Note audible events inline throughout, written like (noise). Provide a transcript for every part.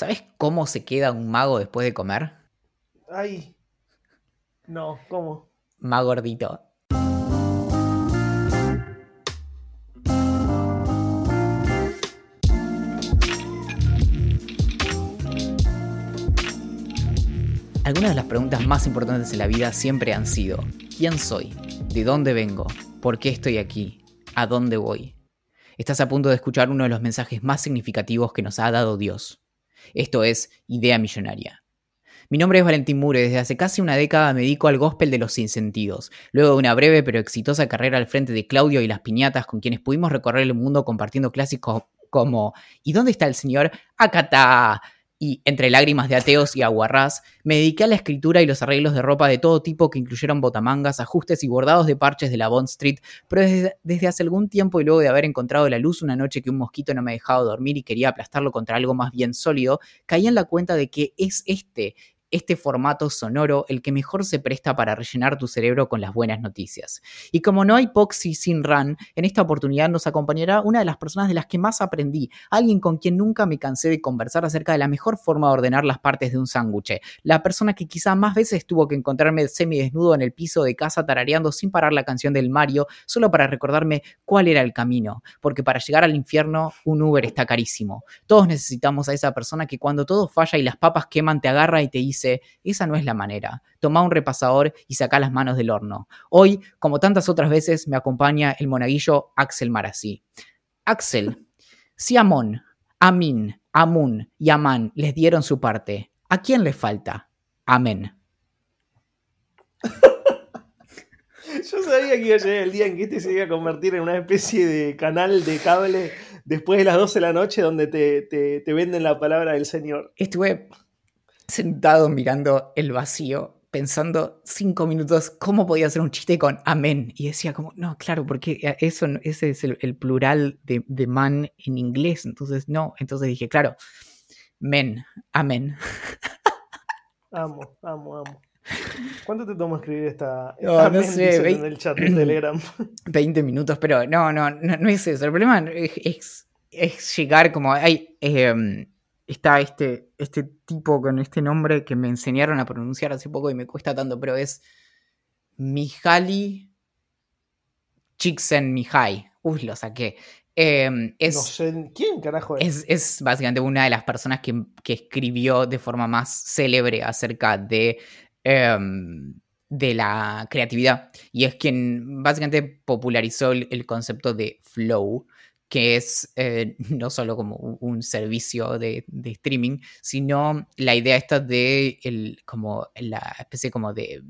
¿Sabes cómo se queda un mago después de comer? Ay. No, ¿cómo? Más gordito. Algunas de las preguntas más importantes en la vida siempre han sido, ¿quién soy? ¿De dónde vengo? ¿Por qué estoy aquí? ¿A dónde voy? Estás a punto de escuchar uno de los mensajes más significativos que nos ha dado Dios. Esto es Idea Millonaria. Mi nombre es Valentín Mure, desde hace casi una década me dedico al gospel de los sinsentidos. Luego de una breve pero exitosa carrera al frente de Claudio y las piñatas con quienes pudimos recorrer el mundo compartiendo clásicos como ¿Y dónde está el señor? Acatá y entre lágrimas de ateos y aguarrás, me dediqué a la escritura y los arreglos de ropa de todo tipo que incluyeron botamangas, ajustes y bordados de parches de la Bond Street, pero desde, desde, hace algún tiempo y luego de haber encontrado la luz una noche que un mosquito no me dejaba dormir y quería aplastarlo contra algo más bien sólido, caí en la cuenta de que es este este formato sonoro el que mejor se presta para rellenar tu cerebro con las buenas noticias. Y como no hay Poxy sin Run, en esta oportunidad nos acompañará una de las personas de las que más aprendí, alguien con quien nunca me cansé de conversar acerca de la mejor forma de ordenar las partes de un sándwich, la persona que quizá más veces tuvo que encontrarme semidesnudo en el piso de casa tarareando sin parar la canción del Mario, solo para recordarme cuál era el camino, porque para llegar al infierno un Uber está carísimo. Todos necesitamos a esa persona que cuando todo falla y las papas queman te agarra y te dice esa no es la manera. Toma un repasador y saca las manos del horno. Hoy, como tantas otras veces, me acompaña el monaguillo Axel Marazzi. Axel, si Amón, Amin, Amun y Amán les dieron su parte, ¿a quién le falta? Amén. Yo sabía que iba a llegar el día en que este se iba a convertir en una especie de canal de cable después de las 12 de la noche donde te, te, te venden la palabra del Señor. Estuve sentado mirando el vacío, pensando cinco minutos cómo podía hacer un chiste con amén. Y decía como, no, claro, porque eso, ese es el, plural de, de, man en inglés. Entonces, no. Entonces dije, claro, men, amén. Amo, amo, amo. ¿Cuánto te toma escribir esta, (laughs) no, no sé, 20, en el chat de Telegram? (clears throat) 20 minutos, pero no, no, no, no es eso. El problema es, es, es llegar como... Hay, eh, está este, este tipo con este nombre que me enseñaron a pronunciar hace poco y me cuesta tanto, pero es Mihaly Csikszentmihalyi. Uy, lo saqué. Eh, es, no sé, ¿quién carajo es? es? Es, básicamente una de las personas que, que, escribió de forma más célebre acerca de, eh, de la creatividad. Y es quien básicamente popularizó el, el concepto de flow, que es eh, (laughs) no solo como un servicio de, de, streaming, sino la idea esta de el, como la especie como de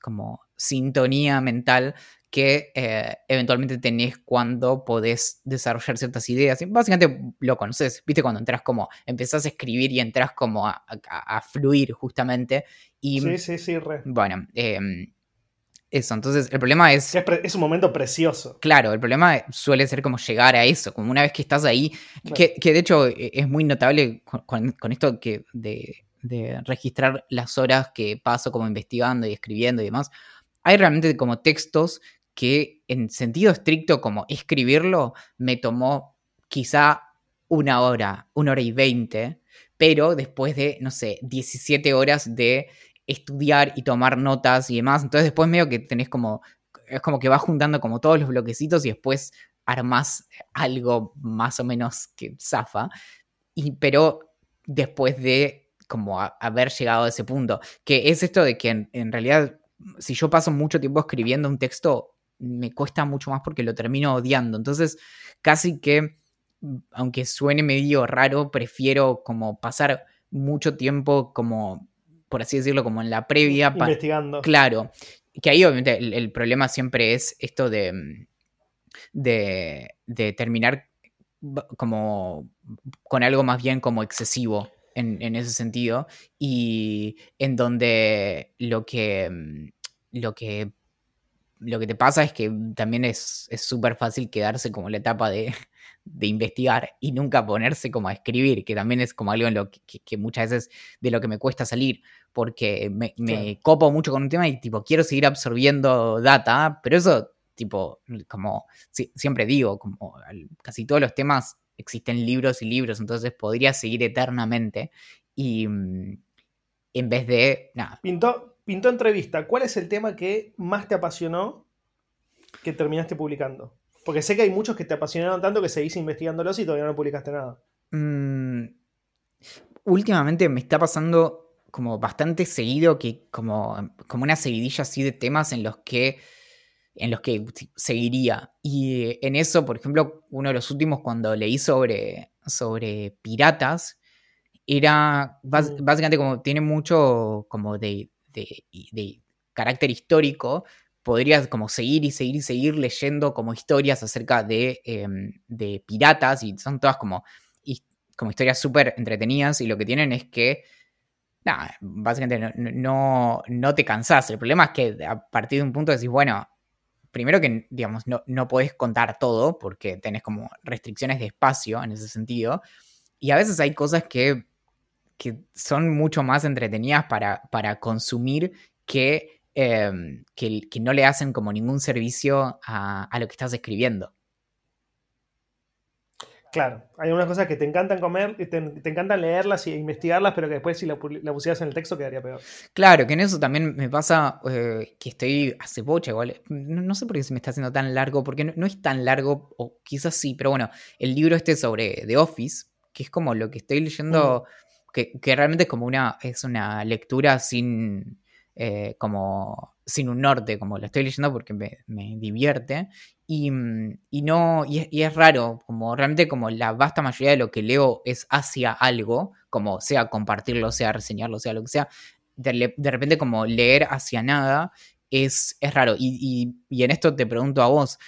como sintonía mental que eh, eventualmente tenés cuando podés desarrollar ciertas ideas. Básicamente lo conoces, viste cuando entras como, empezás a escribir y entras como a, a, a fluir justamente. Y, sí, sí, sí, re. Bueno, eh, eso, entonces el problema es... Es, es, un momento precioso. Claro, el problema suele ser como llegar a eso, como una vez que estás ahí, claro. que, que, de hecho e, es muy notable con, con esto que de, de, registrar las horas que paso como investigando y escribiendo y demás. Hay realmente como textos que en sentido estricto como escribirlo me tomó quizá una hora, una hora y veinte, pero después de, no sé, 17 horas de estudiar y tomar notas y demás. Entonces después medio que tenés como, es como que vas juntando como todos los bloquecitos y después armás algo más o menos que zafa. Y, pero después de como haber llegado a ese punto, que es esto de que en, en realidad si yo paso mucho tiempo escribiendo un texto, me cuesta mucho más porque lo termino odiando. Entonces, casi que, aunque suene medio raro, prefiero como pasar mucho tiempo como por así decirlo, como en la previa. Investigando. Claro. Que ahí obviamente el, el, problema siempre es esto de, de, de, terminar como con algo más bien como excesivo en, en, ese sentido y en donde lo que, lo que, lo que te pasa es que también es súper fácil quedarse como en la etapa de, de investigar y nunca ponerse como a escribir, que también es como algo en lo que, que, que muchas veces de lo que me cuesta salir, porque me, copo mucho con un tema y tipo quiero seguir absorbiendo data, pero eso tipo como si, siempre digo, como casi todos los temas existen libros y libros, entonces podría seguir eternamente y mm, en vez de, nada. Pintó, pintó entrevista, ¿cuál es el tema que más te apasionó que terminaste publicando? Porque sé que hay muchos que te apasionaron tanto que seguís investigándolos y todavía no publicaste nada. Mm, últimamente me está pasando como bastante seguido que como, como una seguidilla así de temas en los que en los que seguiría. Y en eso, por ejemplo, uno de los últimos cuando leí sobre, sobre piratas, era mm. básicamente como tiene mucho como de, de, carácter histórico, podrías como seguir y seguir y seguir leyendo como historias acerca de, em, de piratas y son todas como, como historias súper entretenidas y lo que tienen es que nada, básicamente no, no, te cansás. El problema es que a partir de un punto decís, bueno, primero que, digamos, no, no podés contar todo porque tenés como restricciones de espacio en ese sentido. Y a veces hay cosas que, que son mucho más entretenidas para, para consumir que, em, que, que, no le hacen como ningún servicio a, a lo que estás escribiendo. Claro, hay unas cosas que te encantan comer, te, te encantan leerlas e investigarlas, pero que después si la, pusieras en el texto quedaría peor. Claro, que en eso también me pasa eh, que estoy hace bocha igual. No, sé por qué se me está haciendo tan largo, porque no, es tan largo, o quizás sí, pero bueno, el libro este sobre The Office, que es como lo que estoy leyendo, que, que, realmente es como una, es una lectura sin, eh, como sin un norte, como lo estoy leyendo porque me, me divierte. Y, mm, y no, y es, raro, como realmente como la vasta mayoría de lo que leo es hacia algo, como sea compartirlo, sea reseñarlo, sea lo que sea, de, repente como leer hacia nada es, es raro. Y, y, en esto te pregunto a vos,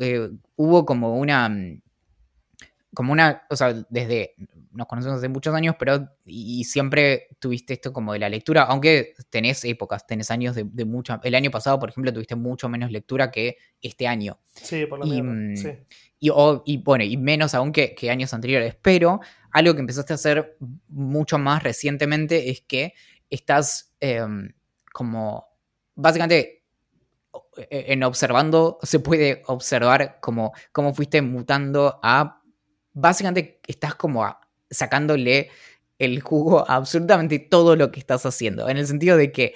eh, hubo como una, mm, como una, o sea, desde, nos conocemos hace muchos años, pero y, siempre tuviste esto como de la lectura, aunque tenés épocas, tenés años de, de, mucha, el año pasado, por ejemplo, tuviste mucho menos lectura que este año. Sí, por lo menos. Mm, sí. Y, y, bueno, y menos aún que, años anteriores, pero algo que empezaste a hacer mucho más recientemente es que estás em, como, básicamente, e, en observando, se puede observar como cómo fuiste mutando a básicamente estás como sacándole el jugo a absolutamente todo lo que estás haciendo. En el sentido de que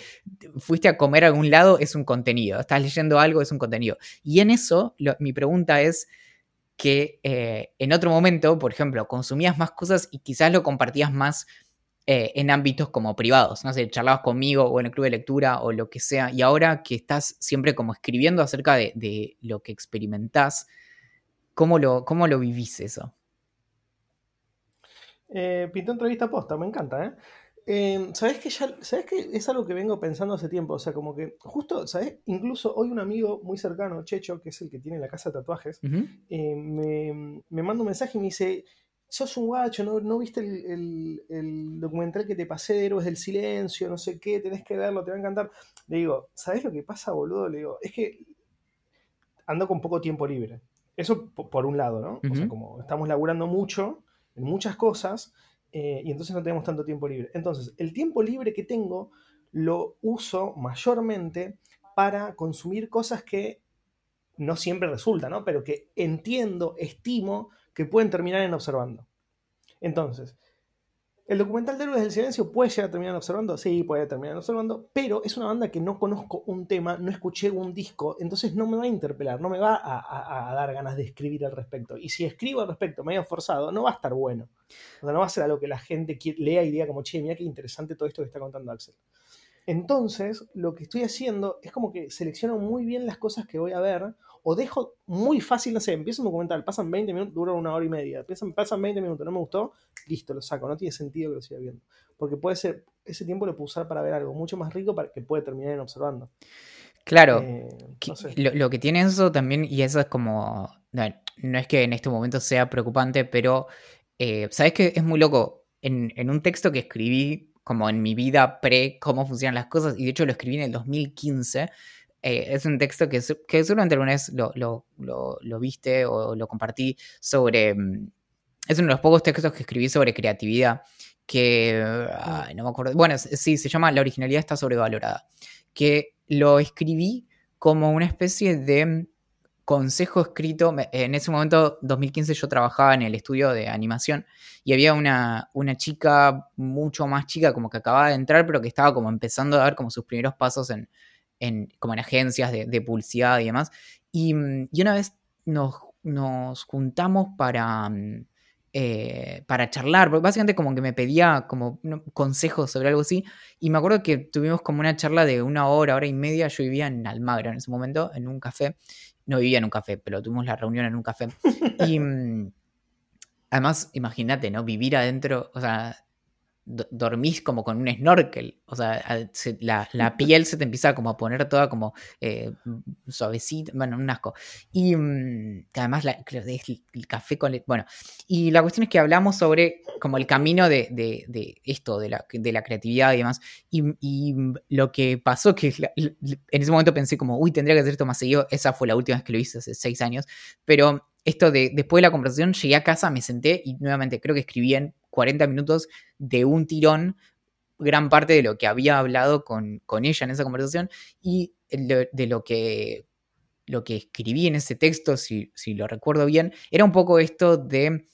fuiste a comer a algún lado, es un contenido. Estás leyendo algo, es un contenido. Y en eso, mi pregunta es que eh, en otro momento, por ejemplo, consumías más cosas y quizás lo compartías más eh, en ámbitos como privados. No sé, charlabas conmigo o en el club de lectura o lo que sea. Y ahora que estás siempre como escribiendo acerca de, lo que experimentás, ¿cómo lo, ¿cómo lo vivís eso? Eh, pintó entrevista posta, me encanta, ¿eh? Em, ¿Sabes que ya, sabes que es algo que vengo pensando hace tiempo? O sea, como que justo, ¿sabes? Incluso hoy un amigo muy cercano, Checho, que es el que tiene la casa de tatuajes, eh, me, me, manda un mensaje y me dice, sos un guacho, ¿no, viste el, el, documental que te pasé de Héroes del Silencio? No sé qué, tenés que verlo, te va a encantar. Le digo, ¿sabes lo que pasa, boludo? Le digo, es que ando con poco tiempo libre. Eso por un lado, ¿no? O sea, como estamos laburando mucho en muchas cosas eh, y entonces no tenemos tanto tiempo libre. Entonces, el tiempo libre que tengo lo uso mayormente para consumir cosas que no siempre resultan, ¿no? Pero que entiendo, estimo que pueden terminar en observando. Entonces, ¿El documental de Héroes del Silencio puede llegar a terminar observando? Sí, puede terminar observando, pero es una banda que no conozco un tema, no escuché un disco, entonces no me va a interpelar, no me va a, dar ganas de escribir al respecto. Y si escribo al respecto medio forzado, no va a estar bueno. O sea, no va a ser algo que la gente lea y diga como, che, mira qué interesante todo esto que está contando Axel. Entonces, lo que estoy haciendo es como que selecciono muy bien las cosas que voy a ver o dejo muy fácil, no sé, empiezo un documental, pasan 20 minutos, dura una hora y media, pasan, pasan 20 minutos, no me gustó, listo, lo saco, no tiene sentido que lo siga viendo. Porque puede ser, ese tiempo lo puedo usar para ver algo mucho más rico para que puede terminar en observando. Claro, eh, lo, que tiene eso también, y eso es como, no, es que en este momento sea preocupante, pero, eh, ¿sabes qué? Es muy loco. En, en un texto que escribí como en mi vida pre cómo funcionan las cosas, y de hecho lo escribí en el 2015, eh, es un texto que, que seguramente alguna vez lo, lo, viste o lo compartí sobre... Mm, es uno de los pocos textos que escribí sobre creatividad, que... no me acuerdo. Bueno, sí, se llama La originalidad está sobrevalorada. Que lo escribí como una especie de consejo escrito. En ese momento, 2015, yo trabajaba en el estudio de animación y había una, una chica mucho más chica, como que acababa de entrar, pero que estaba como empezando a dar como sus primeros pasos en, en como en agencias de, publicidad y demás. Y, y una vez nos, nos juntamos para, eh, para charlar, porque básicamente como que me pedía como consejos sobre algo así, y me acuerdo que tuvimos como una charla de una hora, hora y media, yo vivía en Almagro en ese momento, en un café, no vivía en un café, pero tuvimos la reunión en un café, y mm, además, imagínate, ¿no? Vivir adentro, o sea, dormís como con un snorkel, o sea, la, piel se te empieza como a poner toda como eh, suavecita, bueno, un asco. Y mm, además la, el, café con... bueno, y la cuestión es que hablamos sobre como el camino de, esto, de la, de la, creatividad y demás. Y, lo que pasó que en ese momento pensé como, uy, tendría que hacer esto más seguido, esa fue la última vez que lo hice hace seis años, pero esto de después de la conversación llegué a casa, me senté y nuevamente creo que escribí en 40 minutos de un tirón gran parte de lo que había hablado con, ella en esa conversación y de, lo que lo que escribí en ese texto, si, si, lo recuerdo bien, era un poco esto de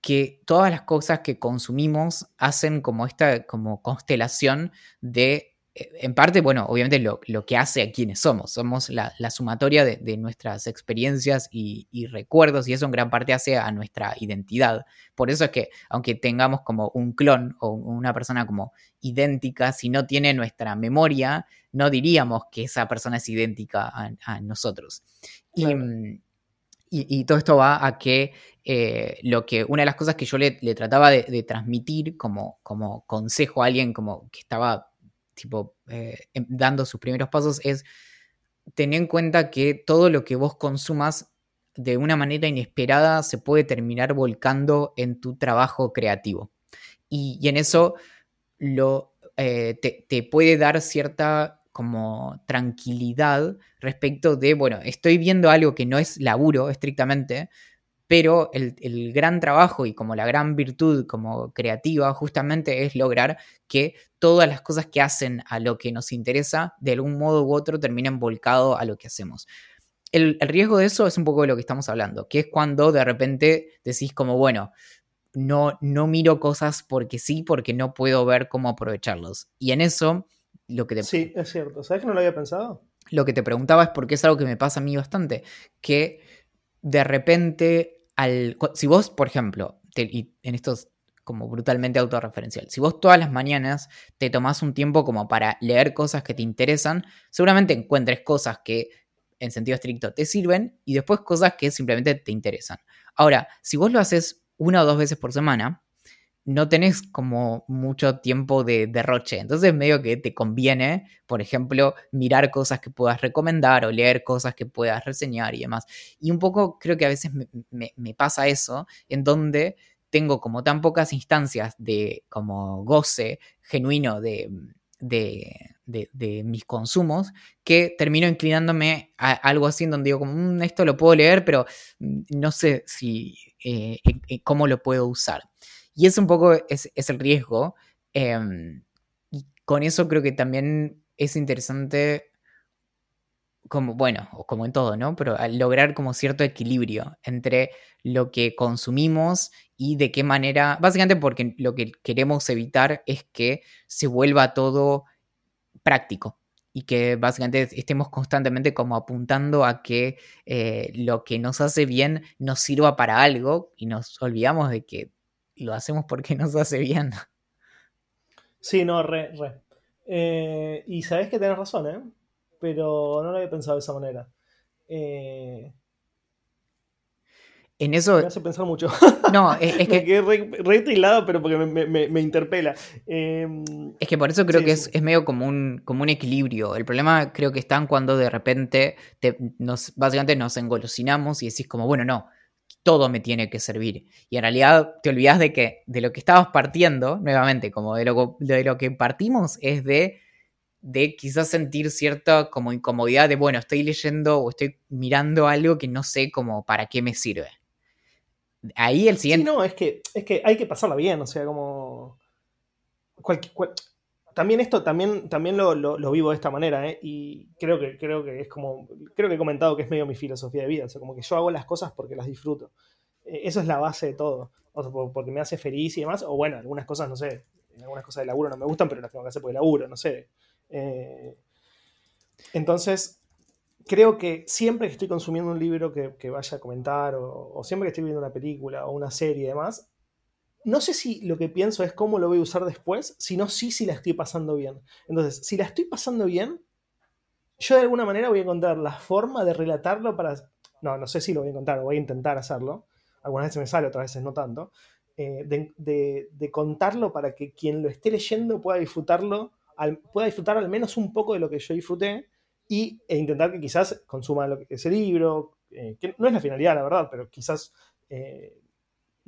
que todas las cosas que consumimos hacen como esta como constelación de en parte, bueno, obviamente lo, que hace a quienes somos. Somos la, sumatoria de, nuestras experiencias y, recuerdos y eso en gran parte hace a nuestra identidad. Por eso es que aunque tengamos como un clon o una persona como idéntica, si no tiene nuestra memoria, no diríamos que esa persona es idéntica a, nosotros. Mm, y, todo esto va a que eh, lo que una de las cosas que yo le, trataba de, de, transmitir como, como consejo a alguien como que estaba tipo, eh, em, dando sus primeros pasos, es tener en cuenta que todo lo que vos consumas de una manera inesperada se puede terminar volcando en tu trabajo creativo. Y, en eso lo, eh, te, te, puede dar cierta como tranquilidad respecto de, bueno, estoy viendo algo que no es laburo estrictamente, pero el, gran trabajo y como la gran virtud como creativa justamente es lograr que todas las cosas que hacen a lo que nos interesa, de algún modo u otro, terminen volcado a lo que hacemos. El, riesgo de eso es un poco de lo que estamos hablando, que es cuando de repente decís como, bueno, no, no miro cosas porque sí, porque no puedo ver cómo aprovecharlos. Y en eso, lo que te... Sí, es cierto. ¿Sabes que no lo había pensado? Lo que te preguntaba es porque es algo que me pasa a mí bastante, que de repente si vos, por ejemplo, y en esto es como brutalmente autorreferencial, si vos todas las mañanas te tomás un tiempo como para leer cosas que te interesan, seguramente encuentres cosas que en sentido estricto te sirven y después cosas que simplemente te interesan. Ahora, si vos lo haces una o dos veces por semana, no tenés como mucho tiempo de derroche. Entonces medio que te conviene, por ejemplo, mirar cosas que puedas recomendar o leer cosas que puedas reseñar y demás. Y un poco creo que a veces me, pasa eso, en donde tengo como tan pocas instancias de como goce genuino de, de, mis consumos, que termino inclinándome a algo así en donde digo, como, mm, esto lo puedo leer, pero mm, no sé si, eh, cómo lo puedo usar. Y es un poco, es, el riesgo. Em, y con eso creo que también es interesante, como, bueno, como en todo, ¿no? Pero lograr como cierto equilibrio entre lo que consumimos y de qué manera, básicamente porque lo que queremos evitar es que se vuelva todo práctico y que básicamente estemos constantemente como apuntando a que eh, lo que nos hace bien nos sirva para algo y nos olvidamos de que lo hacemos porque nos hace bien. Sí, no, re, re. Eh, y sabes que tenés razón, ¿eh? Pero no lo había pensado de esa manera. Eh, en eso. Me hace pensar mucho. (laughs) No, es, (laughs) que. me quedé re, pero porque me, interpela. Em, es que por eso creo que es, medio como un, como un equilibrio. El problema creo que está cuando de repente nos, básicamente nos engolosinamos y decís, como, bueno, no, todo me tiene que servir. Y en realidad te olvidas de que de lo que estabas partiendo, nuevamente, como de lo, de lo que partimos es de, de quizás sentir cierta como incomodidad de, bueno, estoy leyendo o estoy mirando algo que no sé como para qué me sirve. Ahí el siguiente... Sí, no, es que, es que hay que pasarla bien, o sea, como... también esto, también, también lo, vivo de esta manera, ¿eh? y creo que, creo que es como, creo que he comentado que es medio mi filosofía de vida, o sea, como que yo hago las cosas porque las disfruto. Eh, eso es la base de todo, o porque me hace feliz y demás, o bueno, algunas cosas, no sé, algunas cosas de laburo no me gustan, pero las tengo que hacer porque laburo, no sé. Eh, entonces, creo que siempre que estoy consumiendo un libro que, vaya a comentar, o, siempre que estoy viendo una película o una serie y demás, no sé si lo que pienso es cómo lo voy a usar después, sino sí si la estoy pasando bien. Entonces, si la estoy pasando bien, yo de alguna manera voy a encontrar la forma de relatarlo para... No, no sé si lo voy a encontrar, voy a intentar hacerlo. Algunas veces me sale, otras veces no tanto. Eh, de, contarlo para que quien lo esté leyendo pueda disfrutarlo, pueda disfrutar al menos un poco de lo que yo disfruté y, e intentar que quizás consuma ese libro, eh, que no es la finalidad, la verdad, pero quizás eh,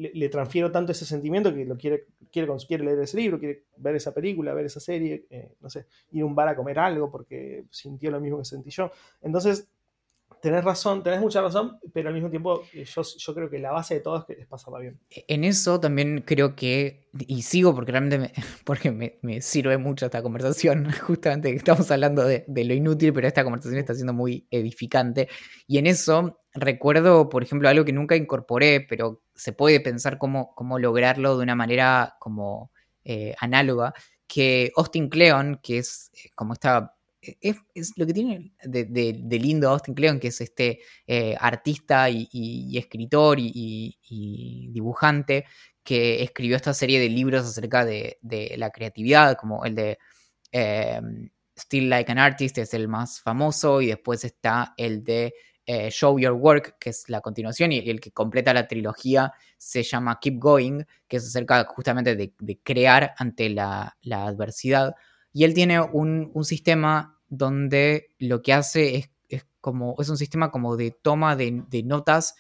le, transfiero tanto ese sentimiento que lo quiere, quiere, quiere leer ese libro, quiere ver esa película, ver esa serie, no sé, ir a un bar a comer algo porque sintió lo mismo que sentí yo. Entonces, tenés razón, tenés mucha razón, pero al mismo tiempo eh, yo, yo creo que la base de todo es, que es pasarla bien. En eso también creo que, y sigo porque realmente me, (laughs) porque me, sirve mucho esta conversación, (laughs) justamente que estamos hablando de, de, lo inútil, pero esta conversación está siendo muy edificante. Y en eso recuerdo, por ejemplo, algo que nunca incorporé, pero se puede pensar cómo, cómo lograrlo de una manera como eh, análoga, que Austin Kleon, que es eh, como esta es, lo que tiene de, lindo Austin Kleon, que es este eh, artista y, escritor y, dibujante que escribió esta serie de libros acerca de, la creatividad, como el de em, Still Like an Artist, es el más famoso, y después está el de eh, Show Your Work, que es la continuación, y el que completa la trilogía se llama Keep Going, que es acerca justamente de, crear ante la adversidad. Y él tiene un, sistema donde lo que hace es, como, es un sistema como de toma de, notas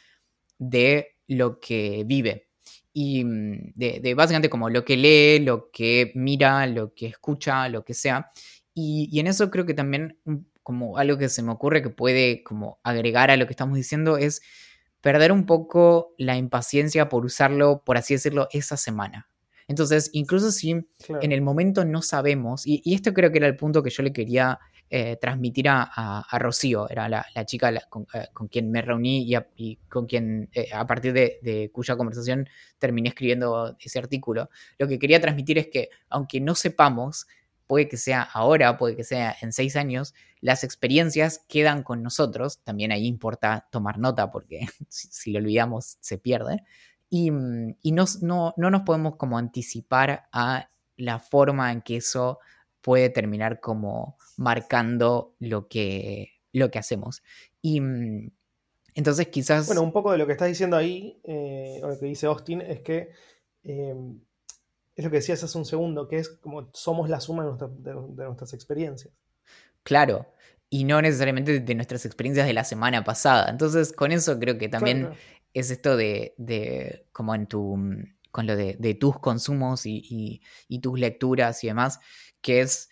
de lo que vive. Y mm, de, básicamente como lo que lee, lo que mira, lo que escucha, lo que sea. Y, en eso creo que también como algo que se me ocurre que puede como agregar a lo que estamos diciendo es perder un poco la impaciencia por usarlo, por así decirlo, esa semana. Entonces, incluso si en el momento no sabemos, y, esto creo que era el punto que yo le quería eh, transmitir a, Rocío, era la, chica eh, con, quien me reuní y, con quien, eh, a partir de, cuya conversación terminé escribiendo ese artículo. Lo que quería transmitir es que, aunque no sepamos, puede que sea ahora, puede que sea en seis años, las experiencias quedan con nosotros. También ahí importa tomar nota porque (laughs) si lo olvidamos se pierde y, mm, no, nos podemos como anticipar a la forma en que eso puede terminar como marcando lo que, lo que hacemos. Y mm, entonces quizás... Bueno, un poco de lo que estás diciendo ahí, eh, o lo que dice Austin, es que eh, es lo que decías hace un segundo, que es como somos la suma de, nuestras experiencias. Claro, y no necesariamente de nuestras experiencias de la semana pasada. Entonces, con eso creo que también es esto de, como en tu, mm, con lo de, tus consumos y, tus lecturas y demás, que es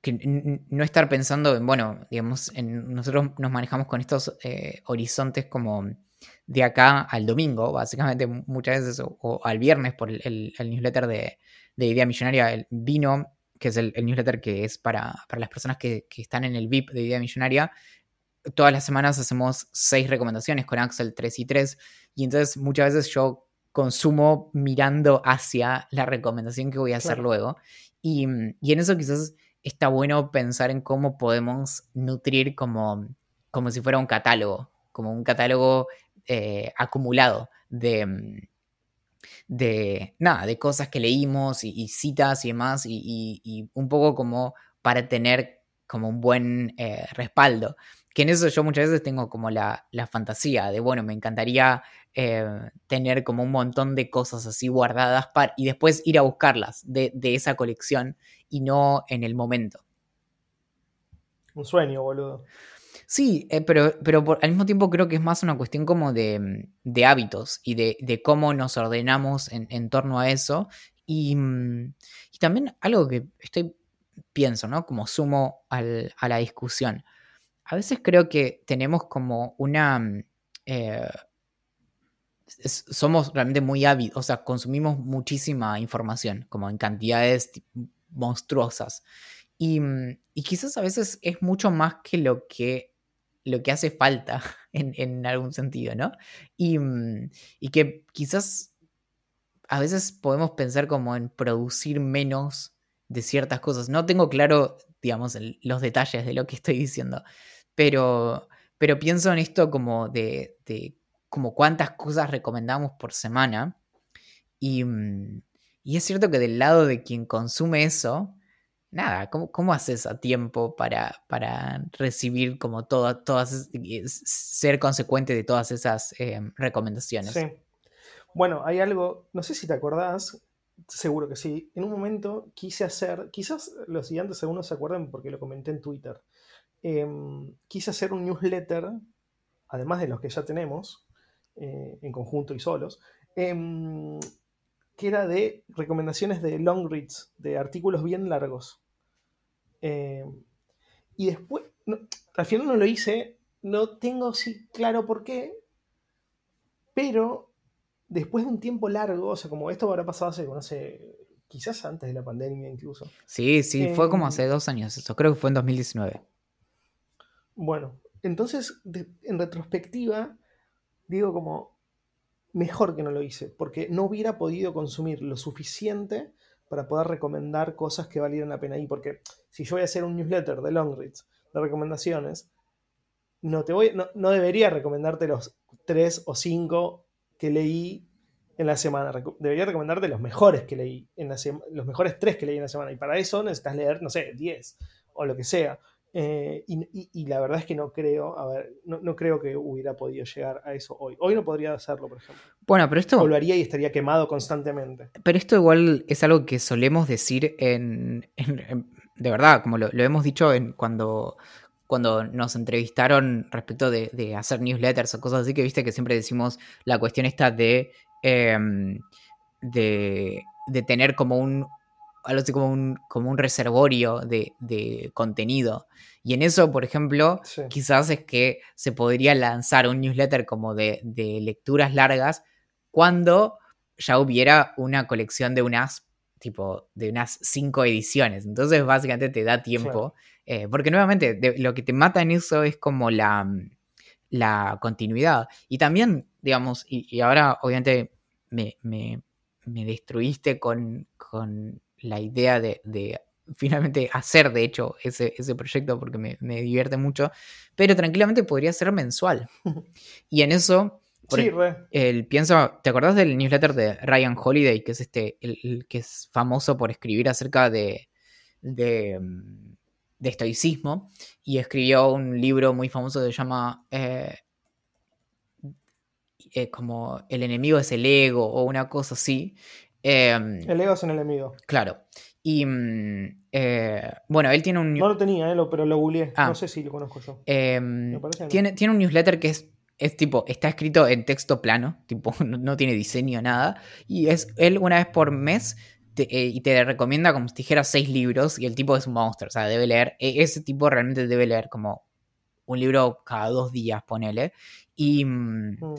que no estar pensando en, bueno, digamos, en, nosotros nos manejamos con estos eh, horizontes como de acá al domingo, básicamente muchas veces, o, al viernes por el, newsletter de, Idea Millonaria, el Vino, que es el, newsletter que es para, las personas que, que, están en el VIP de Idea Millonaria, todas las semanas hacemos seis recomendaciones con Axel 3 y 3 y entonces muchas veces yo consumo mirando hacia la recomendación que voy a hacer luego y, y, en eso quizás está bueno pensar en cómo podemos nutrir como, como si fuera un catálogo, como un catálogo eh, acumulado de, de, nada, de cosas que leímos y, citas y demás y, y, un poco como para tener como un buen eh, respaldo que en eso yo muchas veces tengo como la, fantasía de, bueno, me encantaría eh, tener como un montón de cosas así guardadas para, y después ir a buscarlas de, esa colección y no en el momento. Un sueño, boludo. Sí, eh, pero, pero al mismo tiempo creo que es más una cuestión como de, hábitos y de, cómo nos ordenamos en, torno a eso. Y, y, también algo que estoy, pienso, ¿no? Como sumo al, a la discusión a veces creo que tenemos como una... Mm, eh, somos realmente muy ávidos, o sea, consumimos muchísima información, como en cantidades monstruosas. Y, y, quizás a veces es mucho más que lo que, lo que hace falta (laughs) en, en algún sentido, ¿no? Y, y que quizás a veces podemos pensar como en producir menos de ciertas cosas. No tengo claro, digamos, los detalles de lo que estoy diciendo, pero, pero pienso en esto como de, de como cuántas cosas recomendamos por semana. Y, y, es cierto que del lado de quien consume eso, nada, ¿cómo, cómo haces a tiempo para, para recibir como todo, todas, ser consecuente de todas esas eh, recomendaciones? Sí. Bueno, hay algo, no sé si te acordás, seguro que sí, en un momento quise hacer, quizás los siguientes segundos se acuerdan porque lo comenté en Twitter, em, quise hacer un newsletter, además de los que ya tenemos, eh, en conjunto y solos, em, que era de recomendaciones de long reads, de artículos bien largos. Em, y después, al final no lo hice, no tengo sí claro por qué, pero después de un tiempo largo, o sea, como esto habrá pasado hace, no sé, quizás antes de la pandemia incluso. Sí, sí, fue como hace dos años eso, creo que fue en 2019. Bueno, entonces, en retrospectiva, digo como, mejor que no lo hice, porque no hubiera podido consumir lo suficiente para poder recomendar cosas que valieran la pena ahí, porque si yo voy a hacer un newsletter de Longreads, de recomendaciones, no, te voy, no, no debería recomendarte los tres o cinco que leí en la semana. Debería recomendarte los mejores que leí, en la los mejores tres que leí en la semana. Y para eso necesitas leer, no sé, 10 o lo que sea. Eh, y, la verdad es que no creo, a ver, no, creo que hubiera podido llegar a eso hoy. Hoy no podría hacerlo, por ejemplo. Bueno, pero esto... Volvería y estaría quemado constantemente. Pero esto igual es algo que solemos decir en... de verdad, como lo, hemos dicho en, cuando, cuando nos entrevistaron respecto de, hacer newsletters o cosas así, que viste que siempre decimos la cuestión esta de, em, de, tener como un, algo así como un, como un reservorio de, contenido. Y en eso, por ejemplo, quizás es que se podría lanzar un newsletter como de, lecturas largas cuando ya hubiera una colección de unas tipo de unas cinco ediciones. Entonces, básicamente te da tiempo eh, porque nuevamente, lo que te mata en eso es como la, la continuidad. Y también, digamos, y, ahora obviamente me, destruiste con, la idea de, finalmente hacer, de hecho, ese, proyecto porque me, divierte mucho, pero tranquilamente podría ser mensual. (laughs) Y en eso... sí, el, pienso, ¿te acordás del newsletter de Ryan Holiday, que es este, el, que es famoso por escribir acerca de, de mm, de estoicismo y escribió un libro muy famoso que se llama eh, eh, como El enemigo es el ego o una cosa así. Em, el ego es el enemigo. Claro. Y mm, eh, bueno, él tiene un... No lo tenía, pero lo googleé. Ah. no sé si lo conozco yo. Em, tiene, tiene un newsletter que es es tipo, está escrito en texto plano, tipo, (laughs) no, tiene diseño, nada. Y es él una vez por mes eh, y te recomienda como si dijera seis libros y el tipo es un monstruo, o sea, debe leer, e, ese tipo realmente debe leer como un libro cada dos días, ponele. Y mm, mm.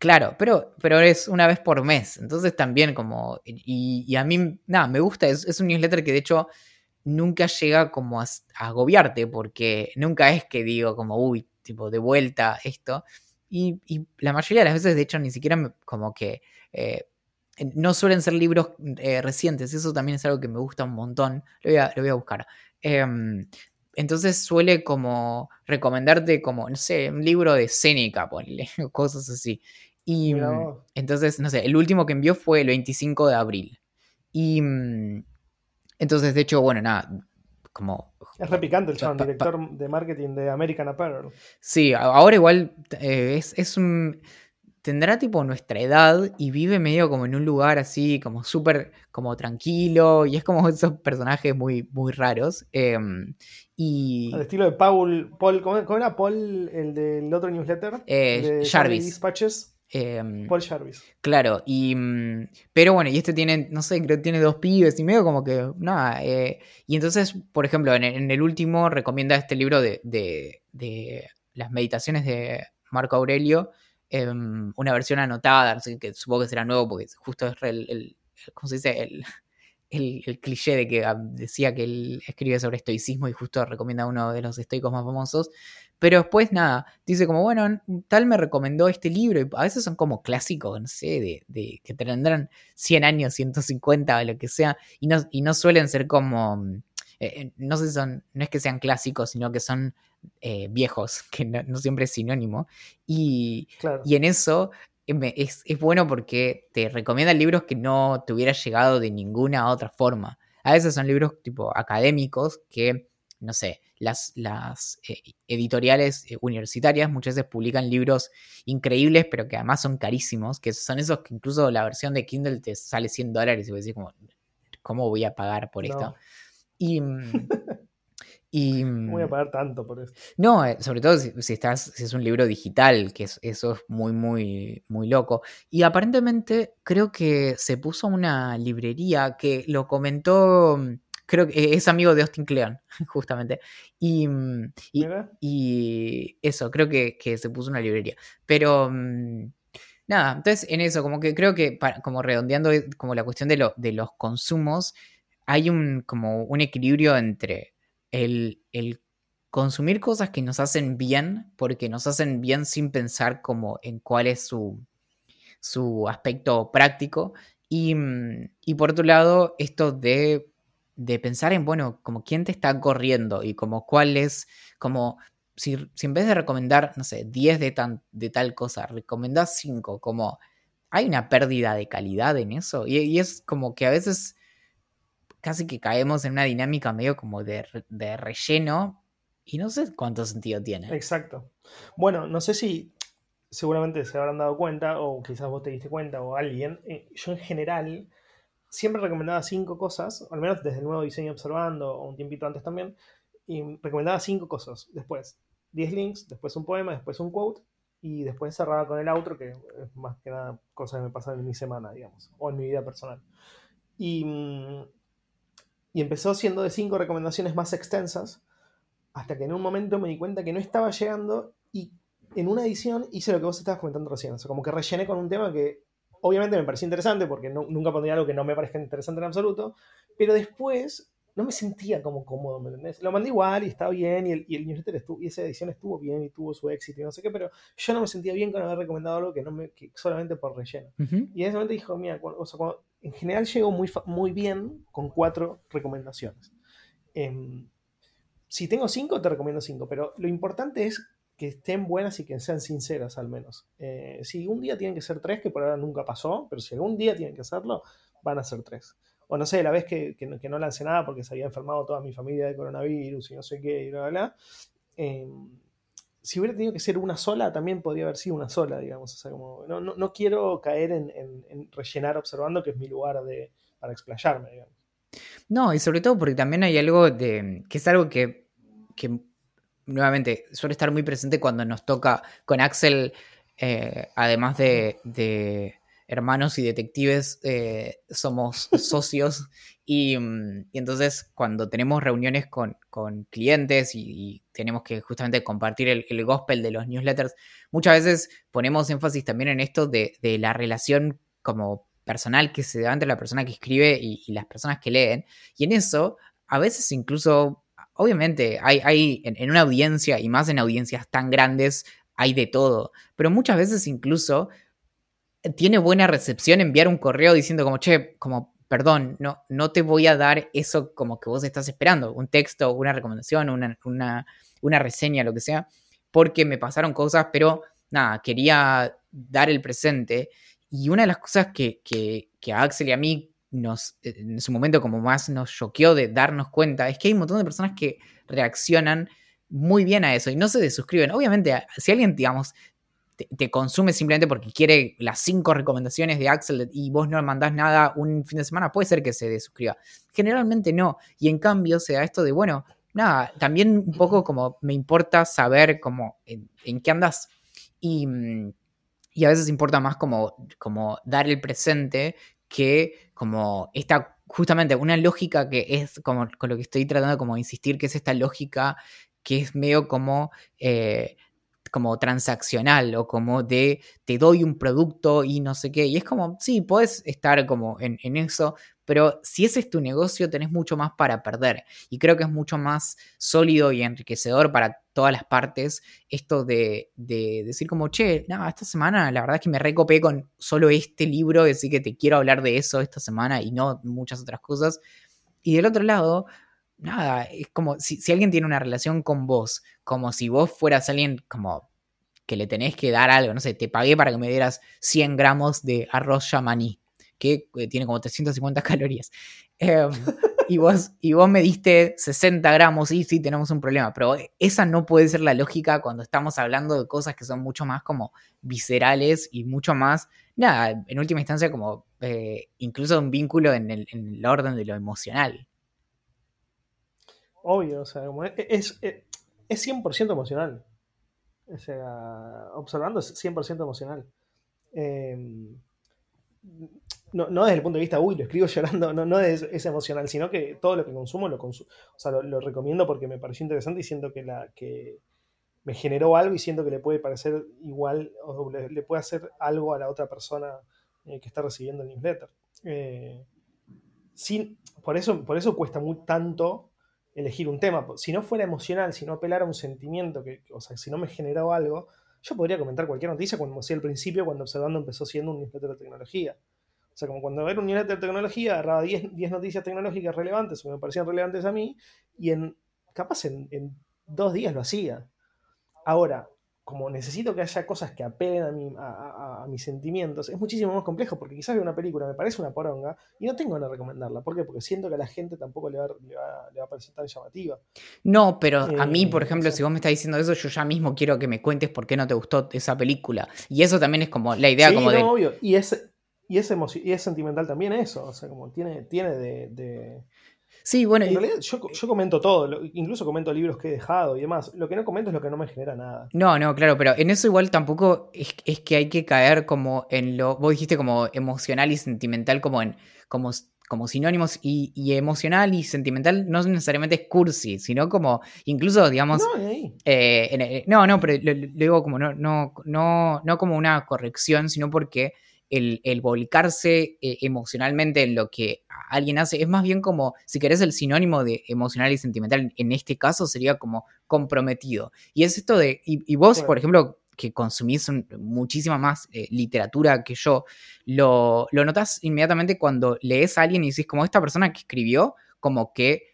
Claro, pero, pero es una vez por mes, entonces también como, y, a mí, nada, me gusta, es, un newsletter que de hecho nunca llega como a, agobiarte, porque nunca es que digo como, uy, tipo, de vuelta esto. Y, la mayoría de las veces, de hecho, ni siquiera como que... Eh, no suelen ser libros eh, recientes, eso también es algo que me gusta un montón. Lo voy a, buscar. Em, entonces suele como recomendarte como, no sé, un libro de Seneca, ponle, (laughs) cosas así. Y mm, entonces, no sé, el último que envió fue el 25 de abril. Y mm, entonces, de hecho, bueno, nada, como... Es repicante el chabón, director de marketing de American Apparel. Sí, ahora igual eh, es, es un tendrá tipo nuestra edad y vive medio como en un lugar así, como súper como tranquilo, y es como (laughs) esos personajes muy, muy raros. Em, y... Al estilo de Paul, Paul ¿cómo, era Paul, el del otro newsletter? Eh, Jarvis. Dispatches. Em, Paul Jarvis. Claro, y, mm, pero bueno, y este tiene, no sé, creo que tiene dos pibes y medio como que, nada. Eh, y entonces, por ejemplo, en, el último recomienda este libro de, de, de las meditaciones de Marco Aurelio, una versión anotada, que supongo que será nuevo porque justo es el, ¿cómo se dice? el, cliché de que ah, decía que él escribe sobre estoicismo y justo recomienda uno de los estoicos más famosos. Pero después nada, dice como, bueno, tal me recomendó este libro. Y a veces son como clásicos, no sé, de, que tendrán 100 años, 150 o lo que sea. Y no, y no suelen ser como, eh, eh, no sé, son, no es que sean clásicos, sino que son eh, viejos, (laughs) que no, siempre es sinónimo. Y, y en eso es, bueno porque te recomienda libros que no te hubieras llegado de ninguna otra forma. A veces son libros tipo académicos que, no sé, las, las eh, editoriales eh, universitarias muchas veces publican libros increíbles, pero que además son carísimos, que son esos que incluso la versión de Kindle te sale 100 dólares y vos decís como, ¿cómo voy a pagar por esto? Y, y, (laughs) voy a mm, pagar tanto por eso. No, eh, sobre todo si, estás, si es un libro digital, que eso es muy, muy, muy loco. Y aparentemente creo que se puso una librería que lo comentó, mm, creo que es amigo de Austin Kleon, (laughs) justamente. Y, mm, y, eso, creo que, se puso una librería. Pero nada, entonces en eso, como que creo que, como redondeando eh, como la cuestión de, lo, de los consumos, hay un, como un equilibrio entre el, consumir cosas que nos hacen bien, porque nos hacen bien sin pensar como en cuál es su, su aspecto práctico. Y, mm, y, por otro lado, esto de, de, pensar en, bueno, como quién te está corriendo y como cuál es, como si, si en vez de recomendar, no sé, 10 de, tan, de tal cosa, recomendás 5, como hay una pérdida de calidad en eso. y es como que a veces casi que caemos en una dinámica medio como de, relleno y no sé cuánto sentido tiene. Exacto. Bueno, no sé si seguramente se habrán dado cuenta o quizás vos te diste cuenta o alguien. Eh, yo en general siempre recomendaba cinco cosas, al menos desde el nuevo diseño observando o un tiempito antes también, y recomendaba cinco cosas. Después 10 links, después un poema, después un quote y después cerraba con el outro, que es más que nada cosas que me pasan en mi semana, digamos, o en mi vida personal. Y mm, y empezó siendo de cinco recomendaciones más extensas, hasta que en un momento me di cuenta que no estaba llegando y en una edición hice lo que vos estabas comentando recién, o sea, como que rellené con un tema que obviamente me pareció interesante, porque nunca pondría algo que no me parezca interesante en absoluto, pero después no me sentía como cómodo, ¿me entendés? Lo mandé igual y estaba bien, y el, y el newsletter estuvo, y esa edición estuvo bien y tuvo su éxito y no sé qué, pero yo no me sentía bien con haber recomendado algo que no me, que solamente por relleno. Y en ese momento dijo, mira, o sea, cuando, en general llego muy, muy bien con cuatro recomendaciones. Em, si tengo cinco, te recomiendo cinco, pero lo importante es que estén buenas y que sean sinceras al menos. Eh, si un día tienen que ser tres, que por ahora nunca pasó, pero si algún día tienen que hacerlo, van a ser tres. O no sé, la vez que, que, no, lancé nada porque se había enfermado toda mi familia de coronavirus y no sé qué, y bla, bla, bla. Em, si hubiera tenido que ser una sola, también podría haber sido una sola, digamos. O sea, como, no, no, quiero caer en, rellenar observando, que es mi lugar de, para explayarme, digamos. No, y sobre todo porque también hay algo de. que es algo que nuevamente suele estar muy presente cuando nos toca con Axel, eh, además de, hermanos y detectives eh, somos (laughs) socios mm, y, entonces cuando tenemos reuniones con, clientes y, tenemos que justamente compartir el, gospel de los newsletters, muchas veces ponemos énfasis también en esto de, la relación como personal que se da entre la persona que escribe y, las personas que leen. Y en eso, a veces incluso, obviamente, hay, hay en, una audiencia y más en audiencias tan grandes, hay de todo, pero muchas veces incluso tiene buena recepción enviar un correo diciendo como, che, como, perdón, no, no te voy a dar eso como que vos estás esperando, un texto, una recomendación, una, una, reseña, lo que sea, porque me pasaron cosas, pero nada, quería dar el presente. Y una de las cosas que, que, a Axel y a mí nos, en su momento como más nos choqueó de darnos cuenta, es que hay un montón de personas que reaccionan muy bien a eso y no se desuscriben. Obviamente, si alguien, digamos, te, consume simplemente porque quiere las cinco recomendaciones de Axel y vos no mandás nada un fin de semana, puede ser que se desuscriba. Generalmente no. Y en cambio se da esto de, bueno, nada, también un poco como me importa saber cómo, en, qué andas. Y, y, a veces importa más como, como dar el presente que como esta, justamente una lógica que es como con lo que estoy tratando como insistir, que es esta lógica que es medio como... Eh, como transaccional o como de te doy un producto y no sé qué. Y es como, sí, puedes estar como en, eso, pero si ese es tu negocio tenés mucho más para perder y creo que es mucho más sólido y enriquecedor para todas las partes esto de, decir como, che, no, esta semana la verdad es que me recopé con solo este libro, así que te quiero hablar de eso esta semana y no muchas otras cosas. Y del otro lado, nada, es como si, si alguien tiene una relación con vos, como si vos fueras alguien como que le tenés que dar algo, no sé, te pagué para que me dieras 100 gramos de arroz yamaní, que eh, tiene como 350 (laughs) calorías. Em, y, vos, y vos me diste 60 gramos y sí, tenemos un problema, pero esa no puede ser la lógica cuando estamos hablando de cosas que son mucho más como viscerales y mucho más, nada, en última instancia como eh, incluso un vínculo en el, orden de lo emocional. Obvio, o sea, es, es, es 100% emocional. O sea, observando es 100% emocional. Em, no, no, desde el punto de vista, uy, lo escribo (laughs) llorando, no, es, emocional, sino que todo lo que consumo lo consumo. O sea, lo, recomiendo porque me pareció interesante y siento que, la, que me generó algo y siento que le puede parecer igual o le, puede hacer algo a la otra persona eh, que está recibiendo el newsletter. Eh, por, eso, por eso cuesta muy tanto elegir un tema. Si no fuera emocional, si no apelara a un sentimiento, que, o sea, si no me generaba algo, yo podría comentar cualquier noticia como decía al principio, cuando Observando empezó siendo un newsletter de tecnología. O sea, como cuando era un newsletter de tecnología, agarraba 10, noticias tecnológicas relevantes o que me parecían relevantes a mí, y en capaz en, en dos días lo hacía. Ahora, como necesito que haya cosas que apelen a, mis sentimientos, es muchísimo más complejo, porque quizás veo una película, me parece una poronga, y no tengo ganas de recomendarla. ¿Por qué? Porque siento que a la gente tampoco le va, a parecer tan llamativa. No, pero a mí, por eh, ejemplo, si vos me estás diciendo eso, yo ya mismo quiero que me cuentes por qué no te gustó esa película. Y eso también es como la idea como de... obvio. Y es, y es, y es sentimental también eso, o sea, como tiene, tiene de Sí, bueno. En realidad yo, comento todo, incluso comento libros que he dejado y demás. Lo que no comento es lo que no me genera nada. No, no, claro, pero en eso igual tampoco es, que hay que caer como en lo. Vos dijiste como emocional y sentimental, como en. como como sinónimos y, emocional y sentimental no necesariamente es cursi, sino como incluso, digamos... No, eh, eh, no, no, pero lo, digo como no, no, no, no como una corrección, sino porque el, volcarse eh, emocionalmente en lo que alguien hace, es más bien como, si querés, el sinónimo de emocional y sentimental, en este caso sería como comprometido. Y es esto de, y, vos, por ejemplo, que consumís muchísima más eh, literatura que yo, lo, lo notas inmediatamente cuando lees a alguien y dices, como esta persona que escribió, como que